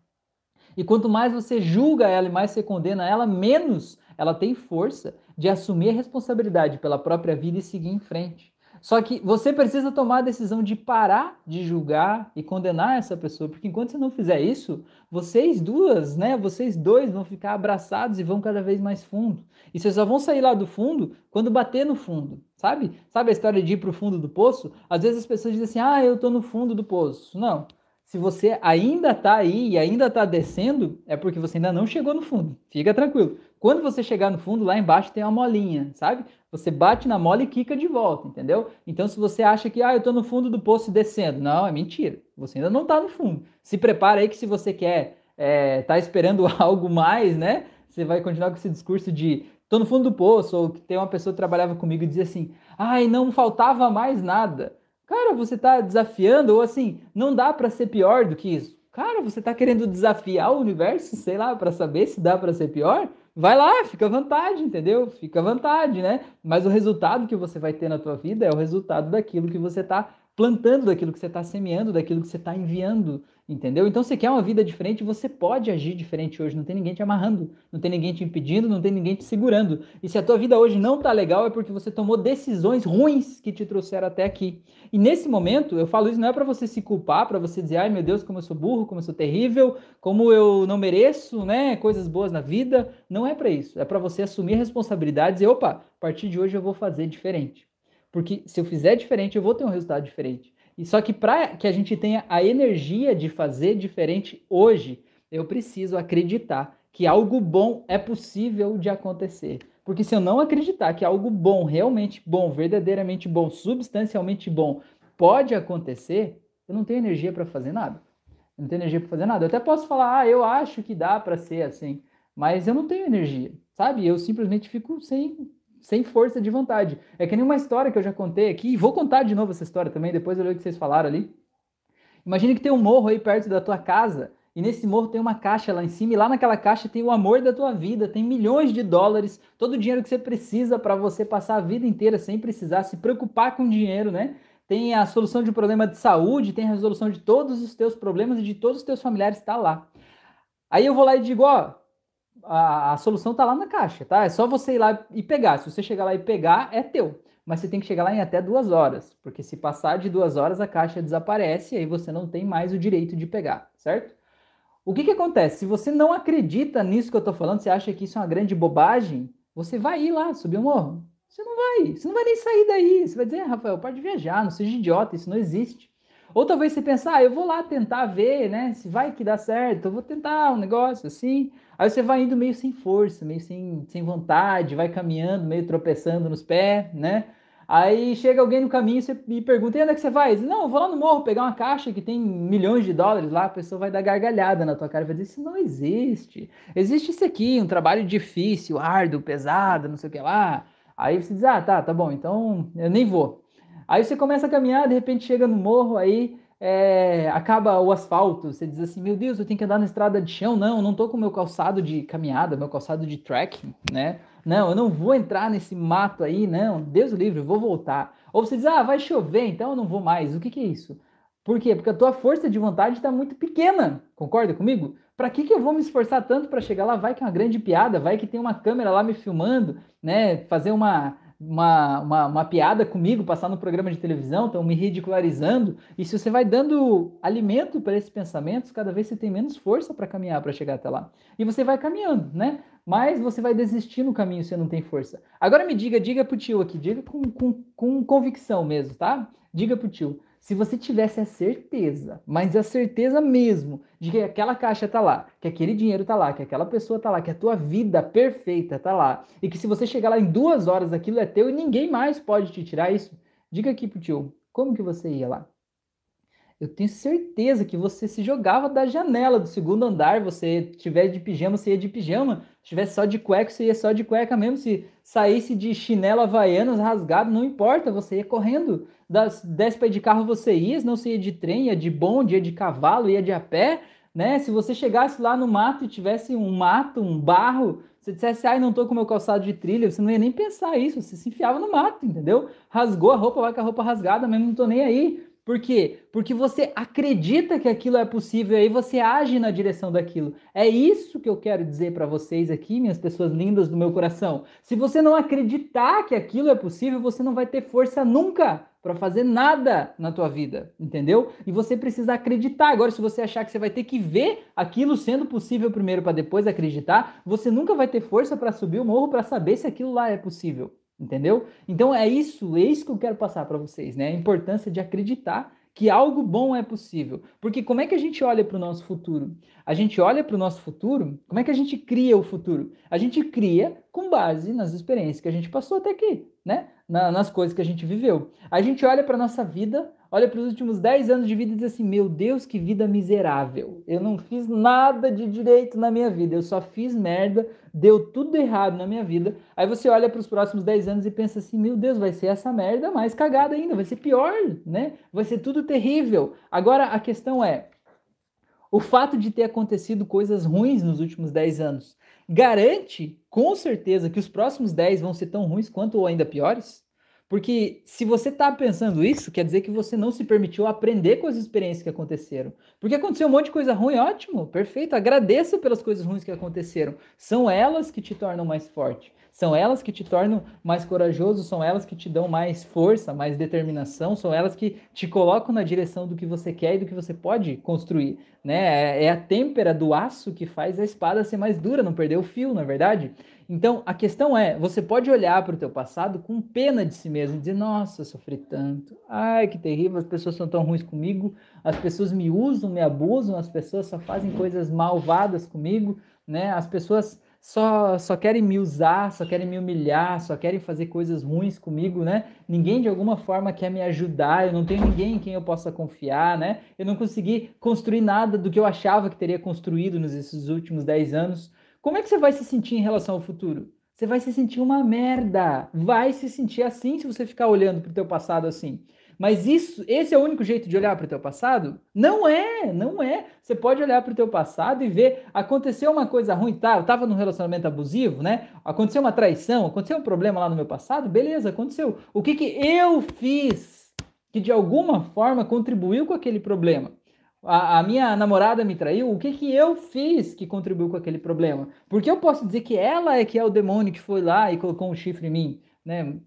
E quanto mais você julga ela e mais você condena ela, menos ela tem força de assumir a responsabilidade pela própria vida e seguir em frente. Só que você precisa tomar a decisão de parar de julgar e condenar essa pessoa, porque enquanto você não fizer isso, vocês duas, né, vocês dois vão ficar abraçados e vão cada vez mais fundo. E vocês só vão sair lá do fundo quando bater no fundo, sabe? Sabe a história de ir para o fundo do poço? Às vezes as pessoas dizem assim: "Ah, eu estou no fundo do poço". Não se você ainda está aí e ainda está descendo, é porque você ainda não chegou no fundo. Fica tranquilo. Quando você chegar no fundo, lá embaixo tem uma molinha, sabe? Você bate na mola e quica de volta, entendeu? Então, se você acha que, ah, eu estou no fundo do poço descendo, não, é mentira. Você ainda não está no fundo. Se prepara aí que se você quer é, tá esperando algo mais, né? Você vai continuar com esse discurso de tô no fundo do poço, ou que tem uma pessoa que trabalhava comigo e dizia assim, ai, não faltava mais nada. Cara, você está desafiando, ou assim, não dá para ser pior do que isso. Cara, você está querendo desafiar o universo, sei lá, para saber se dá para ser pior? Vai lá, fica à vontade, entendeu? Fica à vontade, né? Mas o resultado que você vai ter na tua vida é o resultado daquilo que você está plantando, daquilo que você está semeando, daquilo que você está enviando Entendeu? Então, você quer uma vida diferente, você pode agir diferente hoje. Não tem ninguém te amarrando, não tem ninguém te impedindo, não tem ninguém te segurando. E se a tua vida hoje não tá legal, é porque você tomou decisões ruins que te trouxeram até aqui. E nesse momento, eu falo isso não é para você se culpar, para você dizer, ai meu Deus, como eu sou burro, como eu sou terrível, como eu não mereço, né, coisas boas na vida. Não é para isso. É para você assumir responsabilidades e, opa, a partir de hoje eu vou fazer diferente. Porque se eu fizer diferente, eu vou ter um resultado diferente. E só que para que a gente tenha a energia de fazer diferente hoje, eu preciso acreditar que algo bom é possível de acontecer. Porque se eu não acreditar que algo bom, realmente bom, verdadeiramente bom, substancialmente bom, pode acontecer, eu não tenho energia para fazer nada. Eu não tenho energia para fazer nada. Eu até posso falar, ah, eu acho que dá para ser assim, mas eu não tenho energia, sabe? Eu simplesmente fico sem sem força de vontade. É que nem uma história que eu já contei aqui, e vou contar de novo essa história também, depois eu leio o que vocês falaram ali. Imagine que tem um morro aí perto da tua casa, e nesse morro tem uma caixa lá em cima, e lá naquela caixa tem o amor da tua vida, tem milhões de dólares, todo o dinheiro que você precisa para você passar a vida inteira sem precisar se preocupar com dinheiro, né? Tem a solução de um problema de saúde, tem a resolução de todos os teus problemas e de todos os teus familiares, está lá. Aí eu vou lá e digo, ó, a, a solução está lá na caixa, tá? É só você ir lá e pegar. Se você chegar lá e pegar, é teu. Mas você tem que chegar lá em até duas horas, porque se passar de duas horas, a caixa desaparece e aí você não tem mais o direito de pegar, certo? O que, que acontece? Se você não acredita nisso que eu estou falando, você acha que isso é uma grande bobagem, você vai ir lá subir o morro. Você não vai, você não vai nem sair daí. Você vai dizer, Rafael, pode viajar, não seja idiota, isso não existe. Ou talvez você pensar, ah, eu vou lá tentar ver, né, se vai que dá certo, eu vou tentar um negócio assim. Aí você vai indo meio sem força, meio sem, sem vontade, vai caminhando, meio tropeçando nos pés, né? Aí chega alguém no caminho e você me pergunta, e onde é que você vai? Diz, não, eu vou lá no morro pegar uma caixa que tem milhões de dólares lá, a pessoa vai dar gargalhada na tua cara e vai dizer, isso não existe. Existe isso aqui, um trabalho difícil, árduo, pesado, não sei o que lá. Aí você diz, ah, tá, tá bom, então eu nem vou. Aí você começa a caminhar, de repente chega no morro, aí é, acaba o asfalto, você diz assim, meu Deus, eu tenho que andar na estrada de chão, não, não tô com meu calçado de caminhada, meu calçado de trekking, né? Não, eu não vou entrar nesse mato aí, não, Deus livre, eu vou voltar. Ou você diz, ah, vai chover, então eu não vou mais. O que, que é isso? Por quê? Porque a tua força de vontade está muito pequena. Concorda comigo? Para que, que eu vou me esforçar tanto para chegar lá? Vai que é uma grande piada, vai que tem uma câmera lá me filmando, né? Fazer uma, uma, uma, uma piada comigo, passar no programa de televisão, estão me ridicularizando. E se você vai dando alimento para esses pensamentos, cada vez você tem menos força para caminhar para chegar até lá. E você vai caminhando, né? Mas você vai desistir no caminho se você não tem força. Agora me diga, diga pro tio aqui, diga com, com, com convicção mesmo, tá? Diga pro tio se você tivesse a certeza, mas a certeza mesmo, de que aquela caixa tá lá, que aquele dinheiro tá lá, que aquela pessoa tá lá, que a tua vida perfeita tá lá, e que se você chegar lá em duas horas aquilo é teu e ninguém mais pode te tirar isso, diga aqui pro tio, como que você ia lá? Eu tenho certeza que você se jogava da janela do segundo andar, você tiver de pijama, você ia de pijama, se tivesse só de cueca, você ia só de cueca mesmo, se saísse de chinelo havaianas rasgado, não importa, você ia correndo, das, desce para de carro você ia, não você ia de trem, ia de bonde, ia de cavalo, ia de a pé, né? Se você chegasse lá no mato e tivesse um mato, um barro, você dissesse, ai, não tô com meu calçado de trilha, você não ia nem pensar isso, você se enfiava no mato, entendeu? Rasgou a roupa, vai com a roupa rasgada, mesmo não tô nem aí. Por quê? Porque você acredita que aquilo é possível e aí você age na direção daquilo. É isso que eu quero dizer para vocês aqui, minhas pessoas lindas do meu coração. Se você não acreditar que aquilo é possível, você não vai ter força nunca para fazer nada na tua vida, entendeu? E você precisa acreditar. Agora, se você achar que você vai ter que ver aquilo sendo possível primeiro para depois acreditar, você nunca vai ter força para subir o morro para saber se aquilo lá é possível. Entendeu? Então é isso, é isso que eu quero passar para vocês, né? A importância de acreditar que algo bom é possível. Porque como é que a gente olha para o nosso futuro? A gente olha para o nosso futuro, como é que a gente cria o futuro? A gente cria com base nas experiências que a gente passou até aqui, né? Na, nas coisas que a gente viveu. A gente olha para nossa vida olha para os últimos 10 anos de vida e diz assim: Meu Deus, que vida miserável. Eu não fiz nada de direito na minha vida, eu só fiz merda, deu tudo errado na minha vida. Aí você olha para os próximos 10 anos e pensa assim: Meu Deus, vai ser essa merda mais cagada ainda, vai ser pior, né? Vai ser tudo terrível. Agora a questão é: o fato de ter acontecido coisas ruins nos últimos 10 anos garante com certeza que os próximos 10 vão ser tão ruins quanto ou ainda piores? Porque se você está pensando isso, quer dizer que você não se permitiu aprender com as experiências que aconteceram. Porque aconteceu um monte de coisa ruim, ótimo, perfeito. Agradeça pelas coisas ruins que aconteceram. São elas que te tornam mais forte. São elas que te tornam mais corajoso, são elas que te dão mais força, mais determinação, são elas que te colocam na direção do que você quer e do que você pode construir. Né? É, é a têmpera do aço que faz a espada ser mais dura, não perder o fio, na é verdade? Então, a questão é, você pode olhar para o teu passado com pena de si mesmo e dizer, nossa, sofri tanto, ai, que terrível, as pessoas são tão ruins comigo, as pessoas me usam, me abusam, as pessoas só fazem coisas malvadas comigo, né? As pessoas só, só querem me usar, só querem me humilhar, só querem fazer coisas ruins comigo, né? Ninguém de alguma forma quer me ajudar, eu não tenho ninguém em quem eu possa confiar, né? Eu não consegui construir nada do que eu achava que teria construído nesses últimos 10 anos. Como é que você vai se sentir em relação ao futuro? Você vai se sentir uma merda. Vai se sentir assim se você ficar olhando para o teu passado assim. Mas isso, esse é o único jeito de olhar para o teu passado? Não é, não é. Você pode olhar para o teu passado e ver, aconteceu uma coisa ruim, tá? Eu estava num relacionamento abusivo, né? Aconteceu uma traição, aconteceu um problema lá no meu passado, beleza, aconteceu. O que que eu fiz que de alguma forma contribuiu com aquele problema? a, a, minha namorada me traiu, o que, que eu fiz que contribuiu com aquele problema? Porque eu posso dizer que ela é que é o demônio que foi lá e colocou um chifre em mim, né?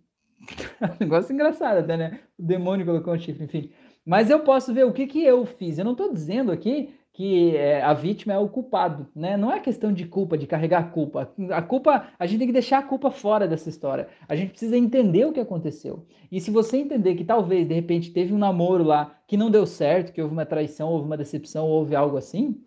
Um negócio engraçado até, né? O demônio colocou um chifre, enfim. Mas eu posso ver o que, que eu fiz. Eu não estou dizendo aqui que é, a vítima é o culpado, né? Não é questão de culpa, de carregar culpa. A culpa, a gente tem que deixar a culpa fora dessa história. A gente precisa entender o que aconteceu. E se você entender que talvez, de repente, teve um namoro lá que não deu certo, que houve uma traição, houve uma decepção, houve algo assim,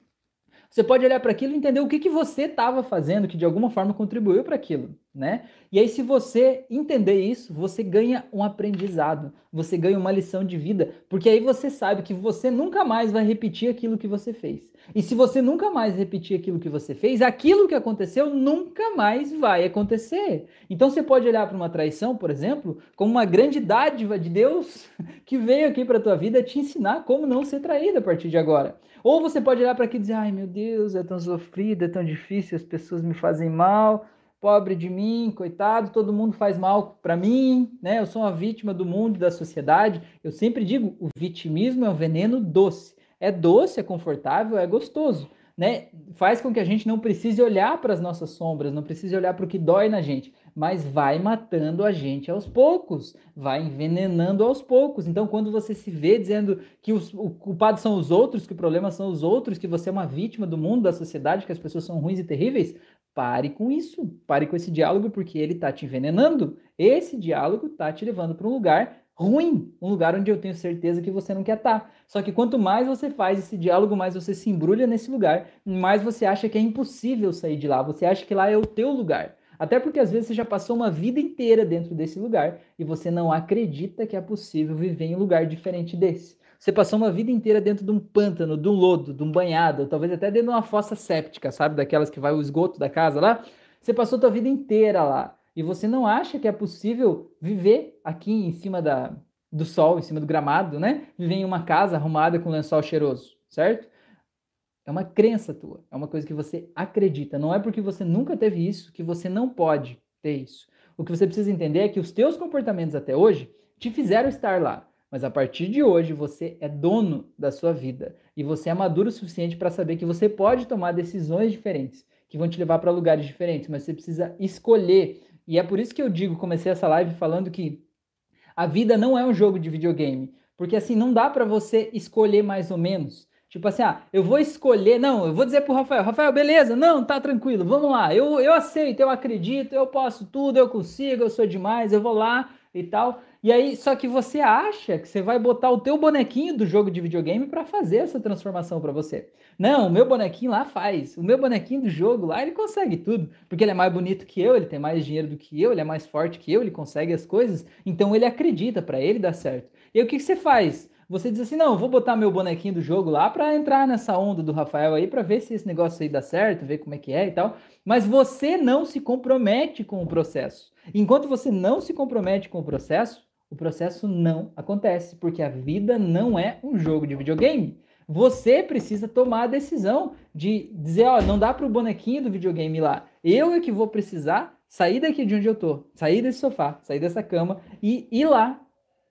você pode olhar para aquilo e entender o que, que você estava fazendo que de alguma forma contribuiu para aquilo, né? E aí, se você entender isso, você ganha um aprendizado, você ganha uma lição de vida, porque aí você sabe que você nunca mais vai repetir aquilo que você fez. E se você nunca mais repetir aquilo que você fez, aquilo que aconteceu nunca mais vai acontecer. Então você pode olhar para uma traição, por exemplo, como uma grande dádiva de Deus que veio aqui para a tua vida te ensinar como não ser traída a partir de agora. Ou você pode olhar para aqui e dizer: ai meu Deus, é tão sofrido, é tão difícil, as pessoas me fazem mal, pobre de mim, coitado, todo mundo faz mal para mim, né? Eu sou uma vítima do mundo da sociedade. Eu sempre digo: o vitimismo é um veneno doce é doce, é confortável, é gostoso, né? Faz com que a gente não precise olhar para as nossas sombras, não precise olhar para o que dói na gente, mas vai matando a gente aos poucos, vai envenenando aos poucos. Então, quando você se vê dizendo que os, o culpado são os outros, que o problema são os outros, que você é uma vítima do mundo, da sociedade, que as pessoas são ruins e terríveis, pare com isso, pare com esse diálogo, porque ele está te envenenando. Esse diálogo está te levando para um lugar ruim, um lugar onde eu tenho certeza que você não quer estar. Tá. Só que quanto mais você faz esse diálogo, mais você se embrulha nesse lugar, mais você acha que é impossível sair de lá, você acha que lá é o teu lugar. Até porque às vezes você já passou uma vida inteira dentro desse lugar e você não acredita que é possível viver em um lugar diferente desse. Você passou uma vida inteira dentro de um pântano, de um lodo, de um banhado, talvez até dentro de uma fossa séptica, sabe? Daquelas que vai o esgoto da casa lá. Você passou a tua vida inteira lá e você não acha que é possível viver aqui em cima da, do sol, em cima do gramado, né? Viver em uma casa arrumada com lençol cheiroso, certo? É uma crença tua, é uma coisa que você acredita. Não é porque você nunca teve isso que você não pode ter isso. O que você precisa entender é que os teus comportamentos até hoje te fizeram estar lá. Mas a partir de hoje você é dono da sua vida e você é maduro o suficiente para saber que você pode tomar decisões diferentes, que vão te levar para lugares diferentes, mas você precisa escolher e é por isso que eu digo, comecei essa live falando que a vida não é um jogo de videogame, porque assim não dá para você escolher mais ou menos. Tipo assim, ah, eu vou escolher, não, eu vou dizer pro Rafael, Rafael, beleza, não, tá tranquilo, vamos lá, eu, eu aceito, eu acredito, eu posso tudo, eu consigo, eu sou demais, eu vou lá e tal. E aí, só que você acha que você vai botar o teu bonequinho do jogo de videogame para fazer essa transformação para você. Não, o meu bonequinho lá faz. O meu bonequinho do jogo lá, ele consegue tudo, porque ele é mais bonito que eu, ele tem mais dinheiro do que eu, ele é mais forte que eu, ele consegue as coisas, então ele acredita para ele dar certo. E aí, o que, que você faz? Você diz assim: "Não, vou botar meu bonequinho do jogo lá para entrar nessa onda do Rafael aí para ver se esse negócio aí dá certo, ver como é que é e tal". Mas você não se compromete com o processo. Enquanto você não se compromete com o processo, o processo não acontece, porque a vida não é um jogo de videogame. Você precisa tomar a decisão de dizer, ó, não dá para o bonequinho do videogame lá. Eu é que vou precisar sair daqui de onde eu tô, sair desse sofá, sair dessa cama e ir lá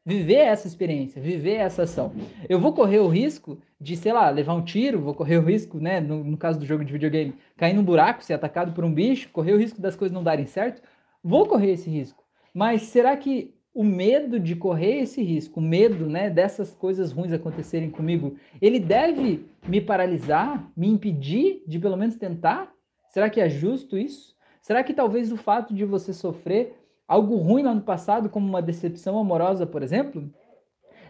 viver essa experiência, viver essa ação. Eu vou correr o risco de, sei lá, levar um tiro, vou correr o risco, né, no, no caso do jogo de videogame, cair num buraco, ser atacado por um bicho, correr o risco das coisas não darem certo. Vou correr esse risco. Mas será que o medo de correr esse risco, o medo né, dessas coisas ruins acontecerem comigo, ele deve me paralisar, me impedir de pelo menos tentar? Será que é justo isso? Será que talvez o fato de você sofrer algo ruim lá no passado, como uma decepção amorosa, por exemplo,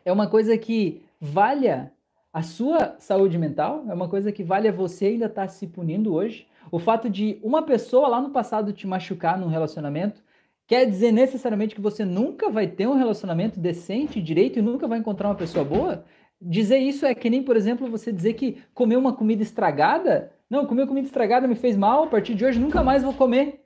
é uma coisa que valha a sua saúde mental, é uma coisa que vale a você ainda estar tá se punindo hoje. O fato de uma pessoa lá no passado te machucar num relacionamento quer dizer necessariamente que você nunca vai ter um relacionamento decente, direito e nunca vai encontrar uma pessoa boa? Dizer isso é que nem, por exemplo, você dizer que comer uma comida estragada, não, comer comida estragada me fez mal, a partir de hoje nunca mais vou comer.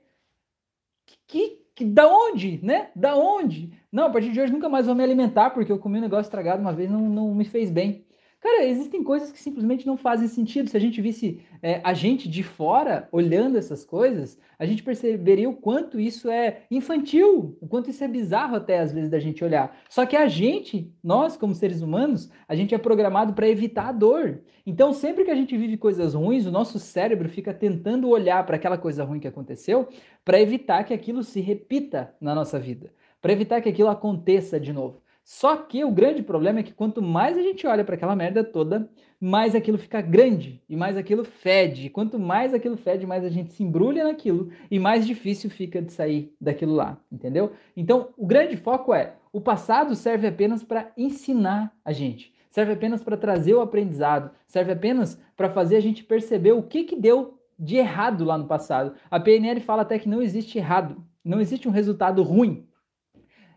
Que, que da onde, né? Da onde? Não, a partir de hoje nunca mais vou me alimentar porque eu comi um negócio estragado uma vez não, não me fez bem. Cara, existem coisas que simplesmente não fazem sentido. Se a gente visse é, a gente de fora olhando essas coisas, a gente perceberia o quanto isso é infantil, o quanto isso é bizarro até às vezes da gente olhar. Só que a gente, nós como seres humanos, a gente é programado para evitar a dor. Então, sempre que a gente vive coisas ruins, o nosso cérebro fica tentando olhar para aquela coisa ruim que aconteceu para evitar que aquilo se repita na nossa vida, para evitar que aquilo aconteça de novo. Só que o grande problema é que quanto mais a gente olha para aquela merda toda, mais aquilo fica grande e mais aquilo fede. E quanto mais aquilo fede, mais a gente se embrulha naquilo e mais difícil fica de sair daquilo lá, entendeu? Então, o grande foco é: o passado serve apenas para ensinar a gente, serve apenas para trazer o aprendizado, serve apenas para fazer a gente perceber o que, que deu de errado lá no passado. A PNL fala até que não existe errado, não existe um resultado ruim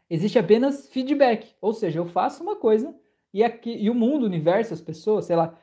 Existe apenas feedback, ou seja, eu faço uma coisa e, aqui, e o mundo, o universo, as pessoas, sei lá,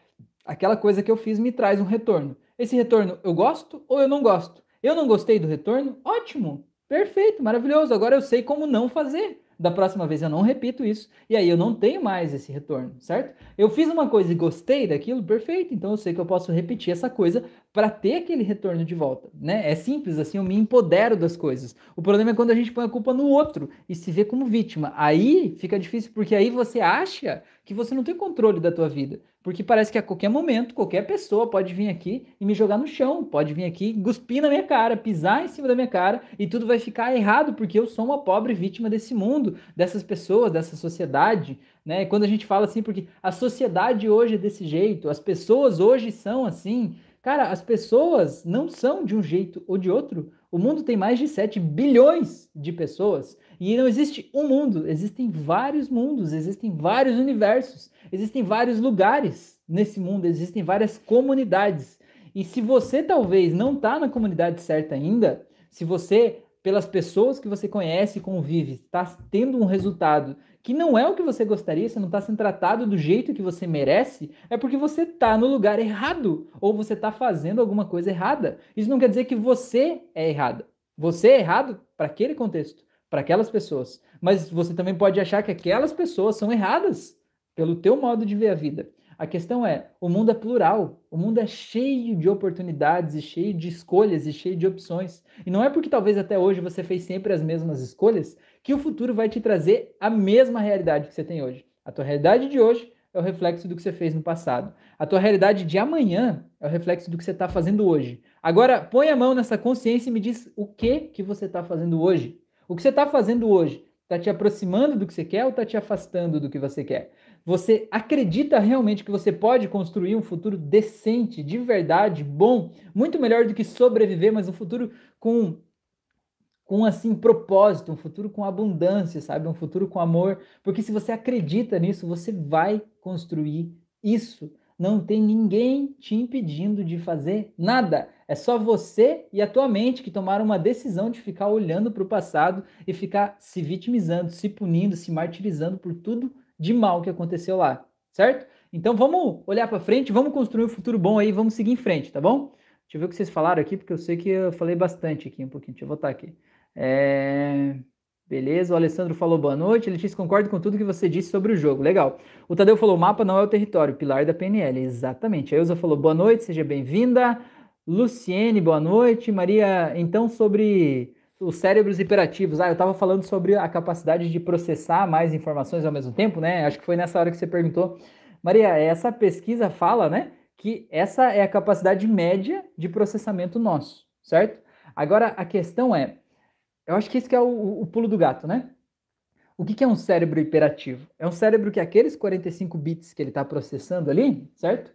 aquela coisa que eu fiz me traz um retorno. Esse retorno eu gosto ou eu não gosto? Eu não gostei do retorno? Ótimo, perfeito, maravilhoso. Agora eu sei como não fazer da próxima vez eu não repito isso, e aí eu não tenho mais esse retorno, certo? Eu fiz uma coisa e gostei daquilo, perfeito, então eu sei que eu posso repetir essa coisa para ter aquele retorno de volta, né? É simples assim, eu me empodero das coisas. O problema é quando a gente põe a culpa no outro e se vê como vítima. Aí fica difícil porque aí você acha que você não tem controle da tua vida. Porque parece que a qualquer momento, qualquer pessoa pode vir aqui e me jogar no chão, pode vir aqui, cuspir na minha cara, pisar em cima da minha cara e tudo vai ficar errado porque eu sou uma pobre vítima desse mundo, dessas pessoas, dessa sociedade, né? Quando a gente fala assim, porque a sociedade hoje é desse jeito, as pessoas hoje são assim. Cara, as pessoas não são de um jeito ou de outro. O mundo tem mais de 7 bilhões de pessoas e não existe um mundo, existem vários mundos, existem vários universos, existem vários lugares nesse mundo, existem várias comunidades. E se você talvez não está na comunidade certa ainda, se você, pelas pessoas que você conhece e convive, está tendo um resultado que não é o que você gostaria, você não está sendo tratado do jeito que você merece, é porque você está no lugar errado ou você está fazendo alguma coisa errada. Isso não quer dizer que você é errado. Você é errado para aquele contexto para aquelas pessoas. Mas você também pode achar que aquelas pessoas são erradas pelo teu modo de ver a vida. A questão é, o mundo é plural, o mundo é cheio de oportunidades e cheio de escolhas e cheio de opções. E não é porque talvez até hoje você fez sempre as mesmas escolhas que o futuro vai te trazer a mesma realidade que você tem hoje. A tua realidade de hoje é o reflexo do que você fez no passado. A tua realidade de amanhã é o reflexo do que você está fazendo hoje. Agora, põe a mão nessa consciência e me diz o que que você está fazendo hoje. O que você está fazendo hoje está te aproximando do que você quer ou está te afastando do que você quer? Você acredita realmente que você pode construir um futuro decente, de verdade, bom, muito melhor do que sobreviver, mas um futuro com com assim propósito, um futuro com abundância, sabe? Um futuro com amor, porque se você acredita nisso, você vai construir isso. Não tem ninguém te impedindo de fazer nada. É só você e a tua mente que tomaram uma decisão de ficar olhando para o passado e ficar se vitimizando, se punindo, se martirizando por tudo de mal que aconteceu lá, certo? Então vamos olhar para frente, vamos construir um futuro bom aí, vamos seguir em frente, tá bom? Deixa eu ver o que vocês falaram aqui, porque eu sei que eu falei bastante aqui um pouquinho. Deixa eu voltar aqui. É... Beleza, o Alessandro falou boa noite. Letícia, concordo com tudo que você disse sobre o jogo. Legal. O Tadeu falou: mapa não é o território, pilar da PNL. Exatamente. A Ilza falou: boa noite, seja bem-vinda. Luciene, boa noite. Maria, então sobre os cérebros hiperativos. Ah, eu estava falando sobre a capacidade de processar mais informações ao mesmo tempo, né? Acho que foi nessa hora que você perguntou. Maria, essa pesquisa fala, né, que essa é a capacidade média de processamento nosso, certo? Agora, a questão é, eu acho que esse que é o, o pulo do gato, né? O que, que é um cérebro hiperativo? É um cérebro que aqueles 45 bits que ele está processando ali, certo?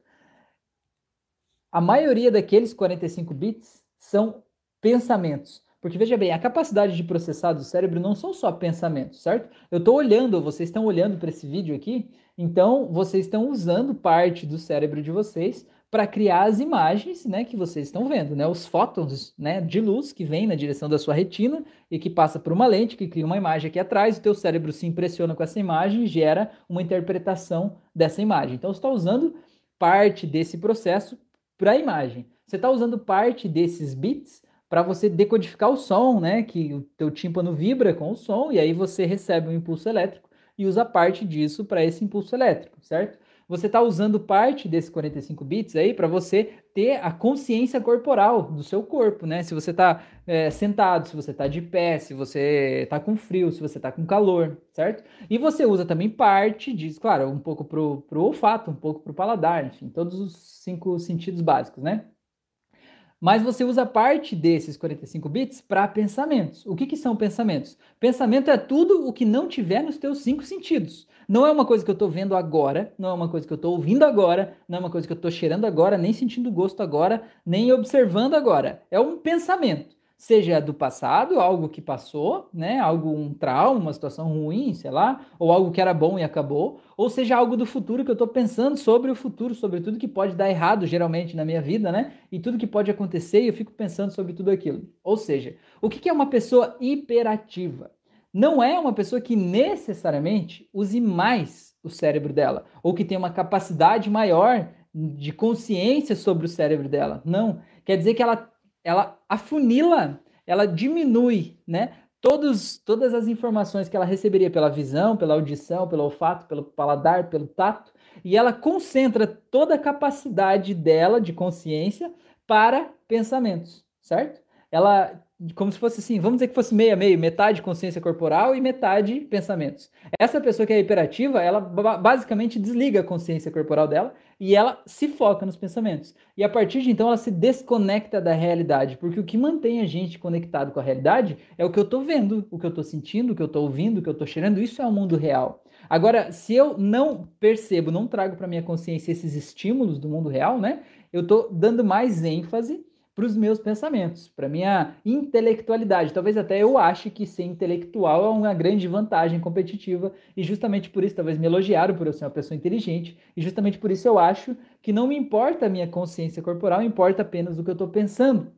a maioria daqueles 45 bits são pensamentos. Porque veja bem, a capacidade de processar do cérebro não são só pensamentos, certo? Eu estou olhando, vocês estão olhando para esse vídeo aqui, então vocês estão usando parte do cérebro de vocês para criar as imagens, né, que vocês estão vendo, né, os fótons, né, de luz que vem na direção da sua retina e que passa por uma lente que cria uma imagem aqui atrás, o teu cérebro se impressiona com essa imagem e gera uma interpretação dessa imagem. Então você está usando parte desse processo para a imagem. Você está usando parte desses bits para você decodificar o som, né? Que o teu tímpano vibra com o som e aí você recebe um impulso elétrico e usa parte disso para esse impulso elétrico, certo? Você está usando parte desses 45 bits aí para você ter a consciência corporal do seu corpo, né? Se você está é, sentado, se você está de pé, se você está com frio, se você está com calor, certo? E você usa também parte disso, claro, um pouco para o olfato, um pouco para o paladar, enfim, todos os cinco sentidos básicos, né? Mas você usa parte desses 45 bits para pensamentos. O que, que são pensamentos? Pensamento é tudo o que não tiver nos teus cinco sentidos. Não é uma coisa que eu estou vendo agora, não é uma coisa que eu estou ouvindo agora, não é uma coisa que eu estou cheirando agora, nem sentindo gosto agora, nem observando agora. É um pensamento seja do passado, algo que passou, né, algo um trauma, uma situação ruim, sei lá, ou algo que era bom e acabou, ou seja algo do futuro que eu estou pensando sobre o futuro, sobre tudo que pode dar errado geralmente na minha vida, né, e tudo que pode acontecer e eu fico pensando sobre tudo aquilo. Ou seja, o que é uma pessoa hiperativa? Não é uma pessoa que necessariamente use mais o cérebro dela, ou que tem uma capacidade maior de consciência sobre o cérebro dela. Não. Quer dizer que ela, ela afunila, ela diminui, né? Todos, todas as informações que ela receberia pela visão, pela audição, pelo olfato, pelo paladar, pelo tato, e ela concentra toda a capacidade dela de consciência para pensamentos, certo? Ela como se fosse assim, vamos dizer que fosse meia meio, metade consciência corporal e metade pensamentos. Essa pessoa que é hiperativa, ela basicamente desliga a consciência corporal dela e ela se foca nos pensamentos. E a partir de então ela se desconecta da realidade, porque o que mantém a gente conectado com a realidade é o que eu estou vendo, o que eu estou sentindo, o que eu estou ouvindo, o que eu estou cheirando, isso é o mundo real. Agora, se eu não percebo, não trago para minha consciência esses estímulos do mundo real, né? Eu estou dando mais ênfase para os meus pensamentos, para minha intelectualidade. Talvez até eu ache que ser intelectual é uma grande vantagem competitiva e justamente por isso talvez me elogiaram por eu ser uma pessoa inteligente e justamente por isso eu acho que não me importa a minha consciência corporal, importa apenas o que eu estou pensando.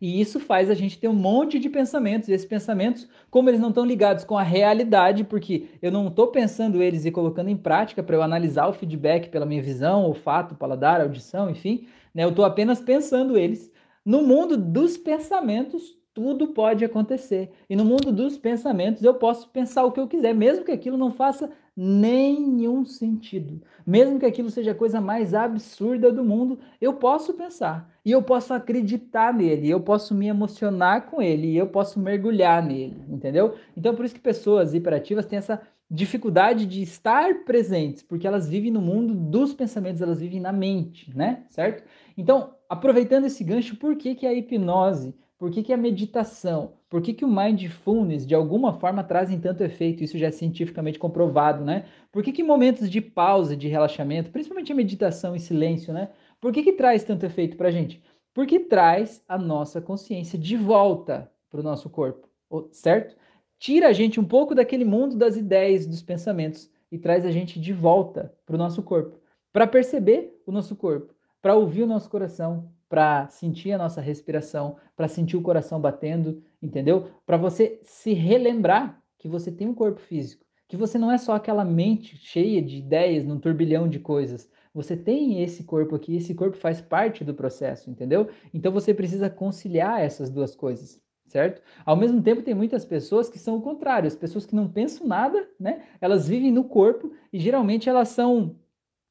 E isso faz a gente ter um monte de pensamentos, e esses pensamentos, como eles não estão ligados com a realidade, porque eu não estou pensando eles e colocando em prática para eu analisar o feedback pela minha visão, olfato, paladar, audição, enfim, né? Eu estou apenas pensando eles, no mundo dos pensamentos, tudo pode acontecer. E no mundo dos pensamentos, eu posso pensar o que eu quiser, mesmo que aquilo não faça nenhum sentido. Mesmo que aquilo seja a coisa mais absurda do mundo, eu posso pensar. E eu posso acreditar nele, eu posso me emocionar com ele, e eu posso mergulhar nele, entendeu? Então, por isso que pessoas hiperativas têm essa dificuldade de estar presentes, porque elas vivem no mundo dos pensamentos, elas vivem na mente, né? Certo? Então, aproveitando esse gancho, por que, que a hipnose, por que, que a meditação, por que, que o mindfulness de alguma forma trazem tanto efeito? Isso já é cientificamente comprovado, né? Por que, que momentos de pausa, de relaxamento, principalmente a meditação em silêncio, né? Por que, que traz tanto efeito para a gente? Porque traz a nossa consciência de volta para o nosso corpo, certo? tira a gente um pouco daquele mundo das ideias, dos pensamentos e traz a gente de volta para o nosso corpo, para perceber o nosso corpo, para ouvir o nosso coração, para sentir a nossa respiração, para sentir o coração batendo, entendeu? Para você se relembrar que você tem um corpo físico, que você não é só aquela mente cheia de ideias num turbilhão de coisas. Você tem esse corpo aqui, esse corpo faz parte do processo, entendeu? Então você precisa conciliar essas duas coisas certo? Ao mesmo tempo, tem muitas pessoas que são o contrário, as pessoas que não pensam nada, né? Elas vivem no corpo e geralmente elas são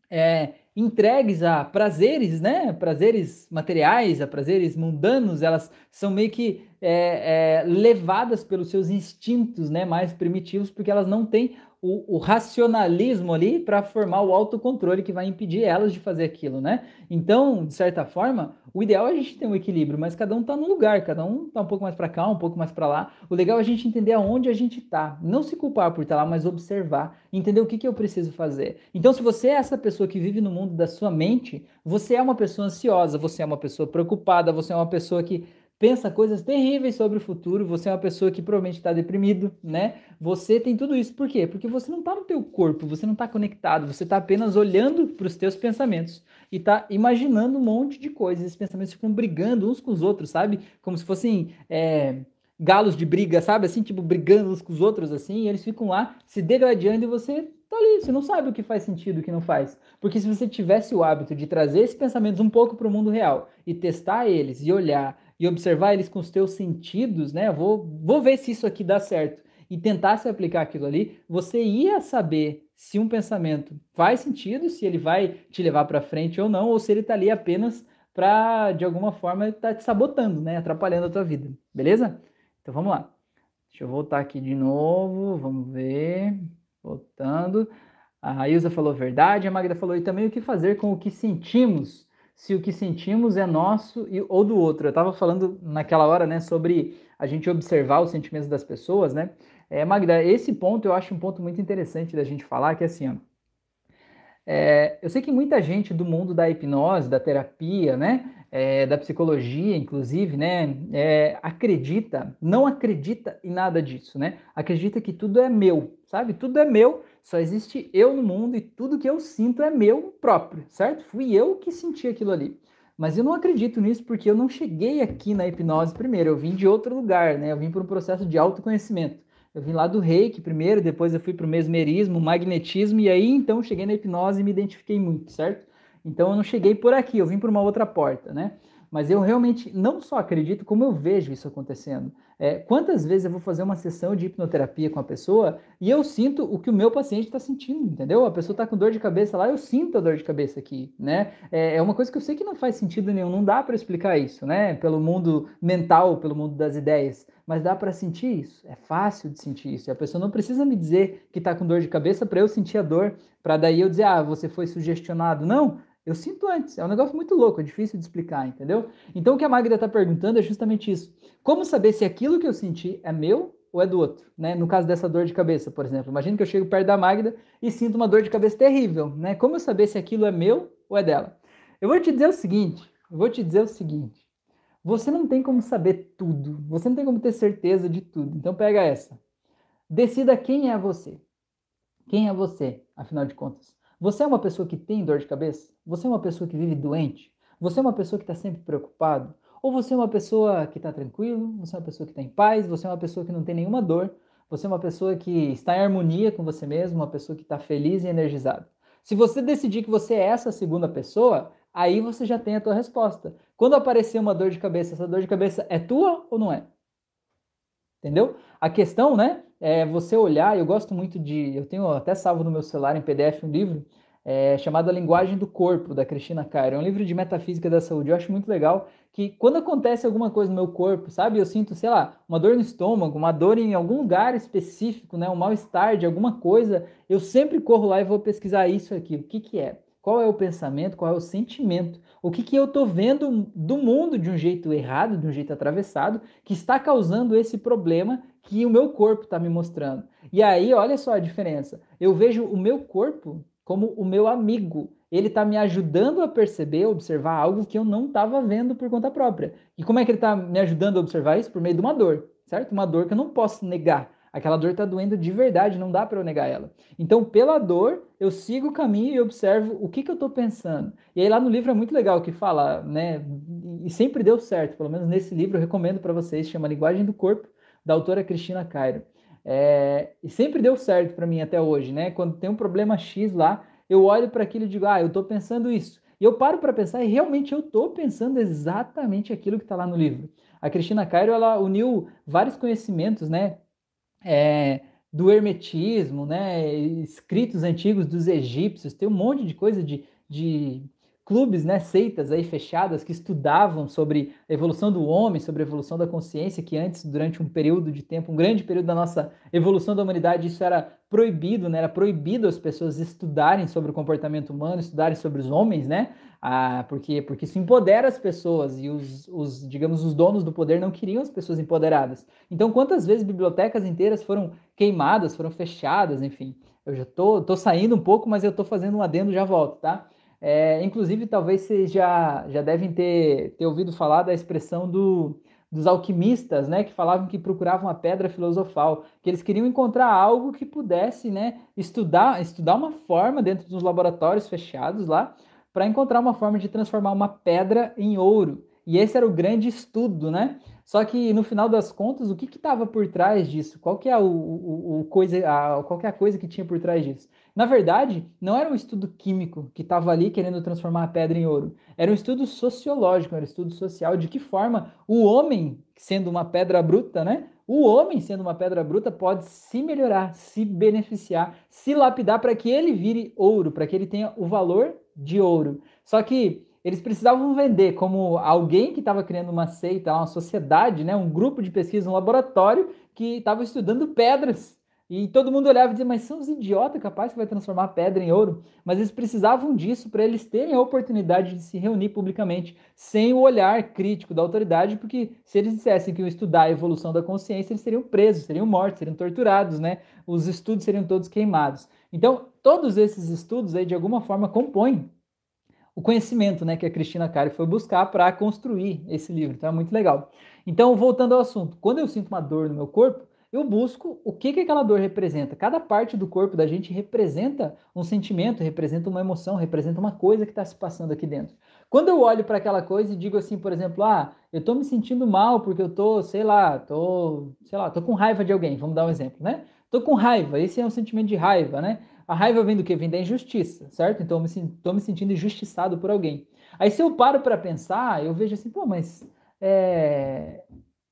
é, entregues a prazeres, né? Prazeres materiais, a prazeres mundanos, elas são meio que é, é, levadas pelos seus instintos, né? Mais primitivos, porque elas não têm o, o racionalismo ali para formar o autocontrole que vai impedir elas de fazer aquilo, né? Então, de certa forma, o ideal é a gente ter um equilíbrio, mas cada um está num lugar, cada um está um pouco mais para cá, um pouco mais para lá. O legal é a gente entender aonde a gente está, não se culpar por estar tá lá, mas observar, entender o que, que eu preciso fazer. Então, se você é essa pessoa que vive no mundo da sua mente, você é uma pessoa ansiosa, você é uma pessoa preocupada, você é uma pessoa que pensa coisas terríveis sobre o futuro, você é uma pessoa que provavelmente está deprimido, né? Você tem tudo isso. Por quê? Porque você não está no teu corpo, você não está conectado, você está apenas olhando para os teus pensamentos e está imaginando um monte de coisas. Esses pensamentos ficam brigando uns com os outros, sabe? Como se fossem é, galos de briga, sabe? Assim, tipo, brigando uns com os outros, assim, e eles ficam lá se degradando e você tá ali, você não sabe o que faz sentido e o que não faz. Porque se você tivesse o hábito de trazer esses pensamentos um pouco para o mundo real e testar eles e olhar e observar eles com os teus sentidos, né? Vou, vou ver se isso aqui dá certo e tentar se aplicar aquilo ali, você ia saber se um pensamento faz sentido, se ele vai te levar para frente ou não, ou se ele está ali apenas para, de alguma forma, estar tá te sabotando, né? Atrapalhando a tua vida, beleza? Então vamos lá. Deixa eu voltar aqui de novo, vamos ver. Voltando. A Ilza falou verdade, a Magda falou e também o que fazer com o que sentimos se o que sentimos é nosso e, ou do outro. Eu estava falando naquela hora, né, sobre a gente observar os sentimentos das pessoas, né? É, Magda, esse ponto eu acho um ponto muito interessante da gente falar, que é assim, ó, é, eu sei que muita gente do mundo da hipnose, da terapia, né, é, da psicologia, inclusive, né, é, acredita, não acredita em nada disso, né? Acredita que tudo é meu, sabe? Tudo é meu, só existe eu no mundo e tudo que eu sinto é meu próprio, certo? Fui eu que senti aquilo ali. Mas eu não acredito nisso porque eu não cheguei aqui na hipnose primeiro, eu vim de outro lugar, né? Eu vim por um processo de autoconhecimento. Eu vim lá do reiki primeiro, depois eu fui para o mesmerismo, magnetismo, e aí então cheguei na hipnose e me identifiquei muito, certo? Então eu não cheguei por aqui, eu vim por uma outra porta, né? Mas eu realmente não só acredito, como eu vejo isso acontecendo. É, quantas vezes eu vou fazer uma sessão de hipnoterapia com a pessoa e eu sinto o que o meu paciente está sentindo, entendeu? A pessoa está com dor de cabeça lá, eu sinto a dor de cabeça aqui, né? É, é uma coisa que eu sei que não faz sentido nenhum, não dá para explicar isso, né? Pelo mundo mental, pelo mundo das ideias, mas dá para sentir isso. É fácil de sentir isso. E a pessoa não precisa me dizer que está com dor de cabeça para eu sentir a dor, para daí eu dizer, ah, você foi sugestionado. Não, eu sinto antes. É um negócio muito louco, é difícil de explicar, entendeu? Então o que a Magda está perguntando é justamente isso. Como saber se aquilo que eu senti é meu ou é do outro, né? No caso dessa dor de cabeça, por exemplo. Imagina que eu chego perto da Magda e sinto uma dor de cabeça terrível, né? Como eu saber se aquilo é meu ou é dela? Eu vou te dizer o seguinte, eu vou te dizer o seguinte. Você não tem como saber tudo, você não tem como ter certeza de tudo. Então pega essa. Decida quem é você. Quem é você, afinal de contas? Você é uma pessoa que tem dor de cabeça? Você é uma pessoa que vive doente? Você é uma pessoa que está sempre preocupado? Ou você é uma pessoa que está tranquilo? Você é uma pessoa que está em paz? Você é uma pessoa que não tem nenhuma dor? Você é uma pessoa que está em harmonia com você mesmo? Uma pessoa que está feliz e energizada? Se você decidir que você é essa segunda pessoa, aí você já tem a tua resposta. Quando aparecer uma dor de cabeça, essa dor de cabeça é tua ou não é? Entendeu? A questão, né, é você olhar, eu gosto muito de, eu tenho até salvo no meu celular em PDF um livro é, chamado A Linguagem do Corpo, da Cristina Cairo. É um livro de metafísica da saúde. Eu acho muito legal que quando acontece alguma coisa no meu corpo, sabe, eu sinto, sei lá, uma dor no estômago, uma dor em algum lugar específico, né, um mal-estar de alguma coisa, eu sempre corro lá e vou pesquisar isso aqui, o que que é. Qual é o pensamento, qual é o sentimento, o que, que eu estou vendo do mundo de um jeito errado, de um jeito atravessado, que está causando esse problema que o meu corpo está me mostrando. E aí, olha só a diferença. Eu vejo o meu corpo como o meu amigo. Ele está me ajudando a perceber, observar algo que eu não estava vendo por conta própria. E como é que ele está me ajudando a observar isso? Por meio de uma dor, certo? Uma dor que eu não posso negar. Aquela dor está doendo de verdade, não dá para eu negar ela. Então, pela dor, eu sigo o caminho e observo o que, que eu estou pensando. E aí lá no livro é muito legal que fala, né? E sempre deu certo, pelo menos nesse livro eu recomendo para vocês, chama Linguagem do Corpo, da autora Cristina Cairo. É, e sempre deu certo para mim até hoje, né? Quando tem um problema X lá, eu olho para aquilo e digo, ah, eu estou pensando isso. E eu paro para pensar e realmente eu estou pensando exatamente aquilo que está lá no livro. A Cristina Cairo, ela uniu vários conhecimentos, né? É, do hermetismo, né, escritos antigos dos egípcios, tem um monte de coisa de, de clubes, né, seitas aí fechadas que estudavam sobre a evolução do homem, sobre a evolução da consciência, que antes, durante um período de tempo, um grande período da nossa evolução da humanidade, isso era proibido, né, era proibido as pessoas estudarem sobre o comportamento humano, estudarem sobre os homens, né, ah, porque, porque isso empodera as pessoas e os, os, digamos, os donos do poder não queriam as pessoas empoderadas. Então, quantas vezes bibliotecas inteiras foram queimadas, foram fechadas, enfim. Eu já tô, tô saindo um pouco, mas eu tô fazendo um adendo, já volto, tá? É, inclusive, talvez vocês já, já devem ter, ter ouvido falar da expressão do, dos alquimistas, né, que falavam que procuravam a pedra filosofal, que eles queriam encontrar algo que pudesse, né, estudar, estudar uma forma dentro dos laboratórios fechados lá, para encontrar uma forma de transformar uma pedra em ouro. E esse era o grande estudo, né? Só que no final das contas, o que estava por trás disso? Qual que é o, o, o coisa, a, qual que é a coisa que tinha por trás disso? Na verdade, não era um estudo químico que estava ali querendo transformar a pedra em ouro. Era um estudo sociológico, era um estudo social de que forma o homem, sendo uma pedra bruta, né? O homem, sendo uma pedra bruta, pode se melhorar, se beneficiar, se lapidar para que ele vire ouro, para que ele tenha o valor de ouro. Só que eles precisavam vender como alguém que estava criando uma seita, uma sociedade, né, um grupo de pesquisa, um laboratório que estava estudando pedras. E todo mundo olhava e dizia, mas são os idiotas capazes que vai transformar pedra em ouro. Mas eles precisavam disso para eles terem a oportunidade de se reunir publicamente, sem o olhar crítico da autoridade, porque se eles dissessem que iam estudar a evolução da consciência, eles seriam presos, seriam mortos, seriam torturados, né? Os estudos seriam todos queimados. Então, todos esses estudos aí, de alguma forma, compõem o conhecimento né, que a Cristina Cari foi buscar para construir esse livro. Então é muito legal. Então, voltando ao assunto, quando eu sinto uma dor no meu corpo, eu busco o que, que aquela dor representa. Cada parte do corpo da gente representa um sentimento, representa uma emoção, representa uma coisa que está se passando aqui dentro. Quando eu olho para aquela coisa e digo assim, por exemplo, ah, eu estou me sentindo mal porque eu estou, sei lá, tô, sei lá, tô com raiva de alguém, vamos dar um exemplo, né? Tô com raiva, esse é um sentimento de raiva, né? A raiva vem do quê? Vem da injustiça, certo? Então eu me, me sentindo injustiçado por alguém. Aí se eu paro para pensar, eu vejo assim, pô, mas é,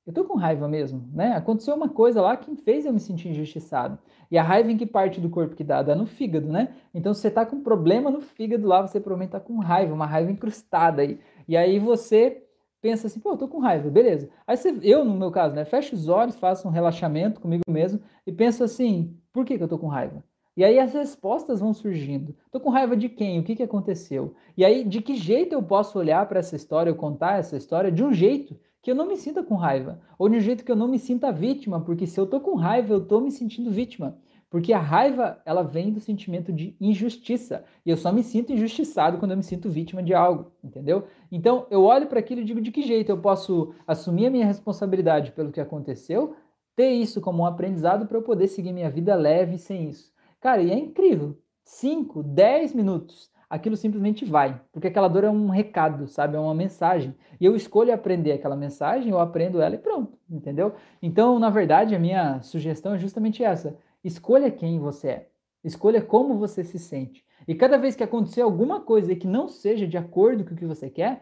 eu tô com raiva mesmo, né? Aconteceu uma coisa lá que fez eu me sentir injustiçado. E a raiva em que parte do corpo que dá? Dá no fígado, né? Então, se você tá com problema no fígado lá, você provavelmente tá com raiva, uma raiva incrustada aí. E aí você pensa assim, pô, eu tô com raiva, beleza. Aí você, eu, no meu caso, né, fecho os olhos, faço um relaxamento comigo mesmo e penso assim, por que, que eu tô com raiva? E aí as respostas vão surgindo. Tô com raiva de quem? O que, que aconteceu? E aí, de que jeito eu posso olhar para essa história, ou contar essa história de um jeito que eu não me sinta com raiva, ou de um jeito que eu não me sinta vítima, porque se eu tô com raiva, eu tô me sentindo vítima. Porque a raiva, ela vem do sentimento de injustiça. E eu só me sinto injustiçado quando eu me sinto vítima de algo, entendeu? Então, eu olho para aquilo e digo de que jeito eu posso assumir a minha responsabilidade pelo que aconteceu, ter isso como um aprendizado para eu poder seguir minha vida leve sem isso. Cara, e é incrível. 5, 10 minutos, aquilo simplesmente vai. Porque aquela dor é um recado, sabe? É uma mensagem. E eu escolho aprender aquela mensagem, eu aprendo ela e pronto, entendeu? Então, na verdade, a minha sugestão é justamente essa Escolha quem você é. Escolha como você se sente. E cada vez que acontecer alguma coisa que não seja de acordo com o que você quer,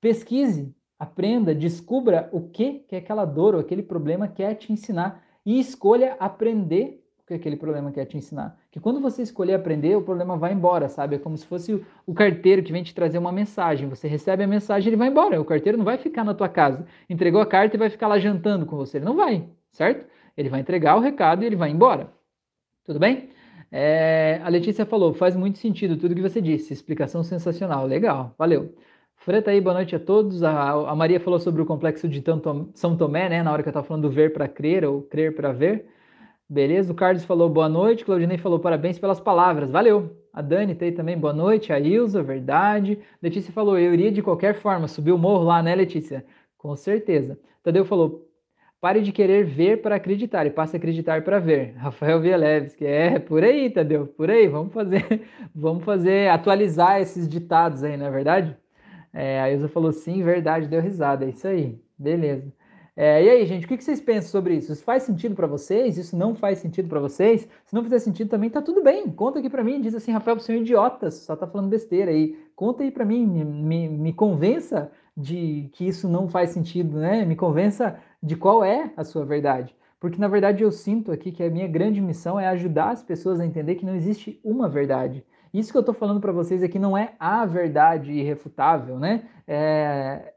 pesquise, aprenda, descubra o que, que aquela dor ou aquele problema quer te ensinar e escolha aprender o que aquele problema quer te ensinar. Que quando você escolher aprender, o problema vai embora, sabe? É como se fosse o, carteiro que vem te trazer uma mensagem. Você recebe a mensagem, ele vai embora. O carteiro não vai ficar na tua casa. Entregou a carta e vai ficar lá jantando com você. Ele não vai, certo? Ele vai entregar o recado e ele vai embora. Tudo bem? É, a Letícia falou, faz muito sentido tudo que você disse, explicação sensacional, legal, valeu. Freta aí, boa noite a todos. A, a Maria falou sobre o complexo de São Tomé, né, na hora que eu estava falando do ver para crer ou crer para ver. Beleza, o Carlos falou boa noite, Claudinei falou parabéns pelas palavras, valeu. A Dani tem também boa noite, a Ilza, verdade. Letícia falou, eu iria de qualquer forma, subir o morro lá, né, Letícia? Com certeza. Tadeu falou, Pare de querer ver para acreditar e passe a acreditar para ver. Rafael que é por aí, Tadeu, por aí. Vamos fazer, vamos fazer, atualizar esses ditados aí, não é verdade? É, a Ilza falou sim, verdade, deu risada, é isso aí, beleza. É, e aí, gente, o que vocês pensam sobre isso? Isso faz sentido para vocês? Isso não faz sentido para vocês? Se não fizer sentido também, tá tudo bem. Conta aqui para mim, diz assim, Rafael, você é um idiota, só tá falando besteira aí. Conta aí para mim, me, me, me convença de que isso não faz sentido, né? Me convença de qual é a sua verdade. Porque na verdade eu sinto aqui que a minha grande missão é ajudar as pessoas a entender que não existe uma verdade. Isso que eu estou falando para vocês aqui não é a verdade irrefutável, né? É,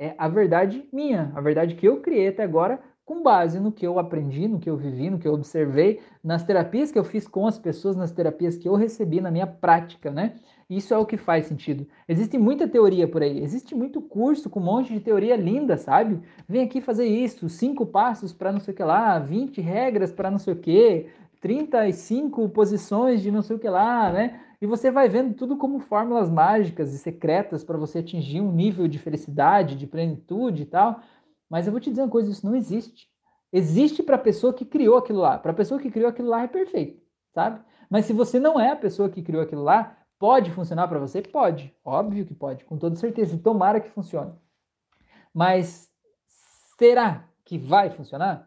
é a verdade minha, a verdade que eu criei até agora com base no que eu aprendi, no que eu vivi, no que eu observei, nas terapias que eu fiz com as pessoas, nas terapias que eu recebi na minha prática, né? Isso é o que faz sentido. Existe muita teoria por aí, existe muito curso com um monte de teoria linda, sabe? Vem aqui fazer isso, cinco passos para não sei o que lá, 20 regras para não sei o que, 35 posições de não sei o que lá, né? E você vai vendo tudo como fórmulas mágicas e secretas para você atingir um nível de felicidade, de plenitude e tal. Mas eu vou te dizer uma coisa, isso não existe. Existe para a pessoa que criou aquilo lá. Para a pessoa que criou aquilo lá é perfeito, sabe? Mas se você não é a pessoa que criou aquilo lá, Pode funcionar para você? Pode, óbvio que pode, com toda certeza. Tomara que funcione. Mas será que vai funcionar?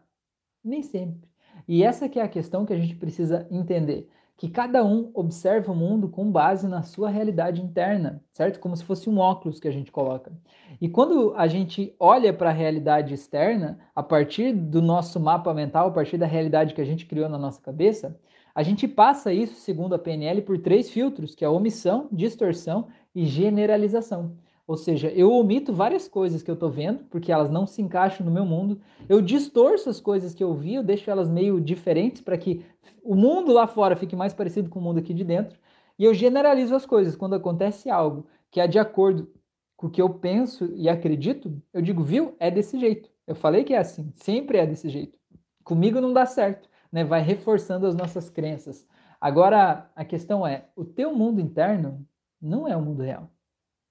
Nem sempre. E essa que é a questão que a gente precisa entender, que cada um observa o mundo com base na sua realidade interna, certo? Como se fosse um óculos que a gente coloca. E quando a gente olha para a realidade externa, a partir do nosso mapa mental, a partir da realidade que a gente criou na nossa cabeça, a gente passa isso, segundo a PNL, por três filtros, que é omissão, distorção e generalização. Ou seja, eu omito várias coisas que eu estou vendo, porque elas não se encaixam no meu mundo. Eu distorço as coisas que eu vi, eu deixo elas meio diferentes para que o mundo lá fora fique mais parecido com o mundo aqui de dentro. E eu generalizo as coisas. Quando acontece algo que é de acordo com o que eu penso e acredito, eu digo, viu? É desse jeito. Eu falei que é assim, sempre é desse jeito. Comigo não dá certo né, vai reforçando as nossas crenças. Agora, a questão é, o teu mundo interno não é o mundo real.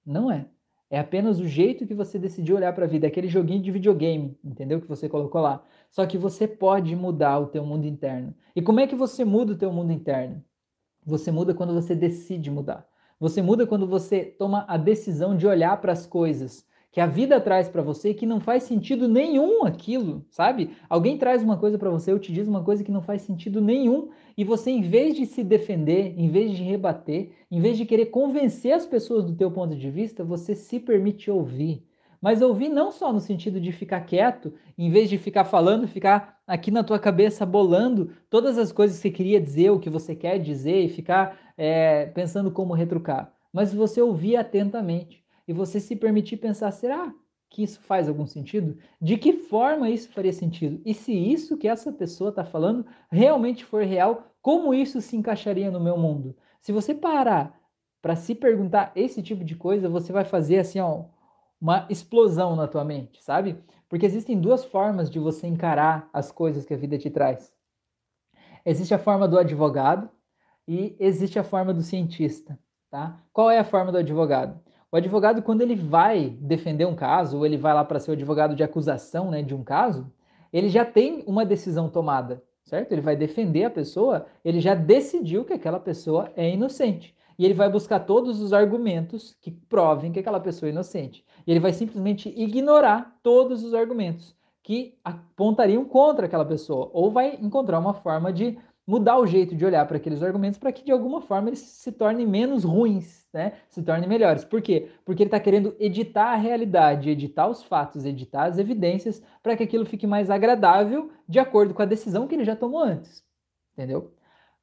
Não é. É apenas o jeito que você decidiu olhar para a vida, aquele joguinho de videogame, entendeu? Que você colocou lá. Só que você pode mudar o teu mundo interno. E como é que você muda o teu mundo interno? Você muda quando você decide mudar. Você muda quando você toma a decisão de olhar para as coisas que a vida traz para você que não faz sentido nenhum aquilo, sabe? Alguém traz uma coisa para você, ou te diz uma coisa que não faz sentido nenhum, e você em vez de se defender, em vez de rebater, em vez de querer convencer as pessoas do teu ponto de vista, você se permite ouvir. Mas ouvir não só no sentido de ficar quieto, em vez de ficar falando, ficar aqui na tua cabeça bolando todas as coisas que você queria dizer, o que você quer dizer, e ficar é, pensando como retrucar. Mas você ouvir atentamente e você se permitir pensar: será que isso faz algum sentido? De que forma isso faria sentido? E se isso que essa pessoa está falando realmente for real, como isso se encaixaria no meu mundo? Se você parar para se perguntar esse tipo de coisa, você vai fazer assim, ó, uma explosão na tua mente, sabe? Porque existem duas formas de você encarar as coisas que a vida te traz. Existe a forma do advogado e existe a forma do cientista, tá? Qual é a forma do advogado? O advogado, quando ele vai defender um caso, ou ele vai lá para ser o advogado de acusação né, de um caso, ele já tem uma decisão tomada, certo? Ele vai defender a pessoa, ele já decidiu que aquela pessoa é inocente. E ele vai buscar todos os argumentos que provem que aquela pessoa é inocente. E ele vai simplesmente ignorar todos os argumentos que apontariam contra aquela pessoa, ou vai encontrar uma forma de mudar o jeito de olhar para aqueles argumentos para que de alguma forma eles se tornem menos ruins, né? Se tornem melhores. Por quê? Porque ele está querendo editar a realidade, editar os fatos, editar as evidências para que aquilo fique mais agradável de acordo com a decisão que ele já tomou antes. Entendeu?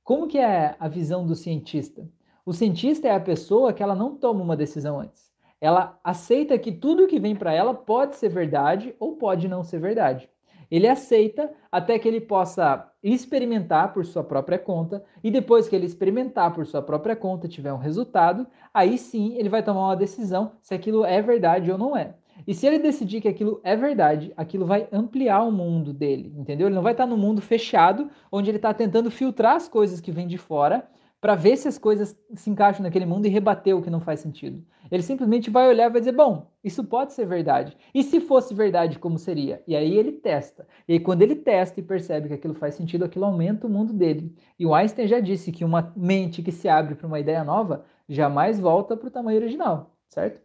Como que é a visão do cientista? O cientista é a pessoa que ela não toma uma decisão antes. Ela aceita que tudo que vem para ela pode ser verdade ou pode não ser verdade. Ele aceita até que ele possa experimentar por sua própria conta e depois que ele experimentar por sua própria conta, tiver um resultado, aí sim ele vai tomar uma decisão se aquilo é verdade ou não é. E se ele decidir que aquilo é verdade, aquilo vai ampliar o mundo dele, entendeu? Ele não vai estar no mundo fechado, onde ele está tentando filtrar as coisas que vêm de fora para ver se as coisas se encaixam naquele mundo e rebater o que não faz sentido. Ele simplesmente vai olhar e vai dizer: bom, isso pode ser verdade. E se fosse verdade, como seria? E aí ele testa. E aí, quando ele testa e percebe que aquilo faz sentido, aquilo aumenta o mundo dele. E o Einstein já disse que uma mente que se abre para uma ideia nova jamais volta para o tamanho original, certo?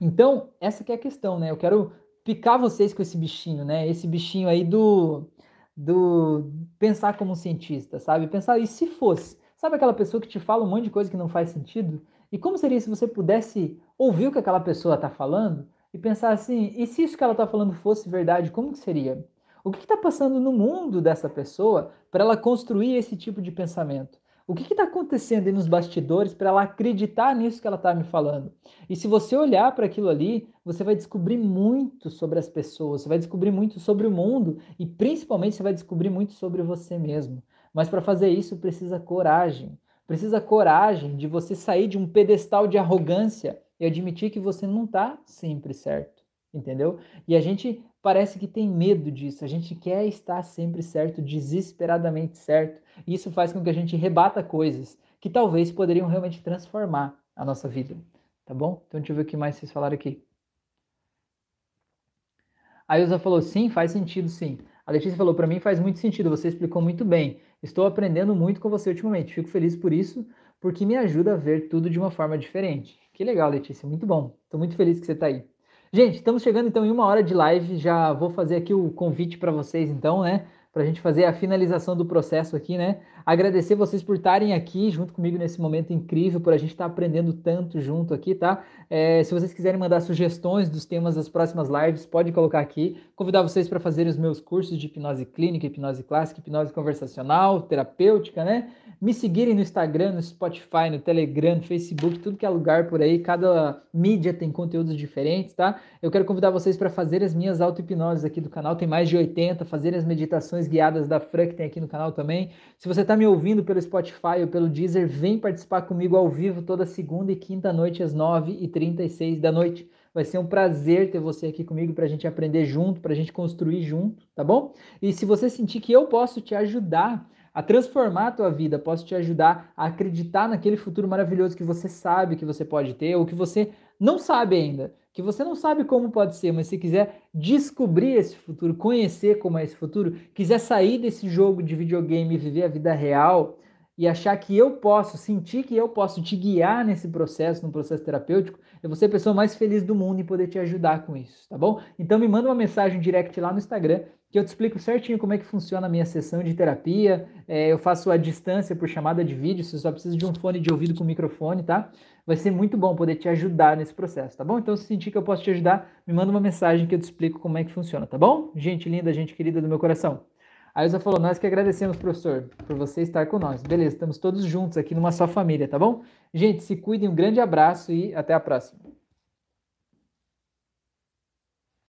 Então, essa que é a questão, né? Eu quero picar vocês com esse bichinho, né? Esse bichinho aí do, do pensar como cientista, sabe? Pensar, e se fosse? Sabe aquela pessoa que te fala um monte de coisa que não faz sentido? E como seria se você pudesse ouvir o que aquela pessoa está falando e pensar assim, e se isso que ela está falando fosse verdade, como que seria? O que está passando no mundo dessa pessoa para ela construir esse tipo de pensamento? O que está acontecendo aí nos bastidores para ela acreditar nisso que ela está me falando? E se você olhar para aquilo ali, você vai descobrir muito sobre as pessoas, você vai descobrir muito sobre o mundo e principalmente você vai descobrir muito sobre você mesmo. Mas para fazer isso precisa coragem. Precisa coragem de você sair de um pedestal de arrogância e admitir que você não está sempre certo, entendeu? E a gente parece que tem medo disso, a gente quer estar sempre certo, desesperadamente certo. E isso faz com que a gente rebata coisas que talvez poderiam realmente transformar a nossa vida, tá bom? Então deixa eu ver o que mais vocês falaram aqui. A Ilza falou, sim, faz sentido, sim. A Letícia falou, para mim faz muito sentido, você explicou muito bem. Estou aprendendo muito com você ultimamente. Fico feliz por isso, porque me ajuda a ver tudo de uma forma diferente. Que legal, Letícia, muito bom. Estou muito feliz que você está aí. Gente, estamos chegando então em uma hora de live. Já vou fazer aqui o convite para vocês, então, né? Para a gente fazer a finalização do processo aqui, né? Agradecer vocês por estarem aqui junto comigo nesse momento incrível, por a gente estar tá aprendendo tanto junto aqui, tá? É, se vocês quiserem mandar sugestões dos temas das próximas lives, pode colocar aqui. Convidar vocês para fazerem os meus cursos de hipnose clínica, hipnose clássica, hipnose conversacional, terapêutica, né? Me seguirem no Instagram, no Spotify, no Telegram, no Facebook, tudo que é lugar por aí. Cada mídia tem conteúdos diferentes, tá? Eu quero convidar vocês para fazer as minhas auto-hipnoses aqui do canal. Tem mais de 80, fazer as meditações guiadas da Fran que tem aqui no canal também. Se você está me ouvindo pelo Spotify ou pelo Deezer, vem participar comigo ao vivo toda segunda e quinta noite às 9h36 da noite. Vai ser um prazer ter você aqui comigo para a gente aprender junto, para a gente construir junto, tá bom? E se você sentir que eu posso te ajudar a transformar a tua vida, posso te ajudar a acreditar naquele futuro maravilhoso que você sabe que você pode ter ou que você não sabe ainda, que você não sabe como pode ser, mas se quiser descobrir esse futuro, conhecer como é esse futuro, quiser sair desse jogo de videogame e viver a vida real, e achar que eu posso, sentir que eu posso te guiar nesse processo, no processo terapêutico, eu vou ser a pessoa mais feliz do mundo em poder te ajudar com isso, tá bom? Então me manda uma mensagem direct lá no Instagram que eu te explico certinho como é que funciona a minha sessão de terapia. É, eu faço a distância por chamada de vídeo, você só precisa de um fone de ouvido com microfone, tá? Vai ser muito bom poder te ajudar nesse processo, tá bom? Então, se sentir que eu posso te ajudar, me manda uma mensagem que eu te explico como é que funciona, tá bom? Gente linda, gente querida do meu coração. A Ilza falou, nós que agradecemos, professor, por você estar com nós. Beleza, estamos todos juntos aqui numa só família, tá bom? Gente, se cuidem, um grande abraço e até a próxima.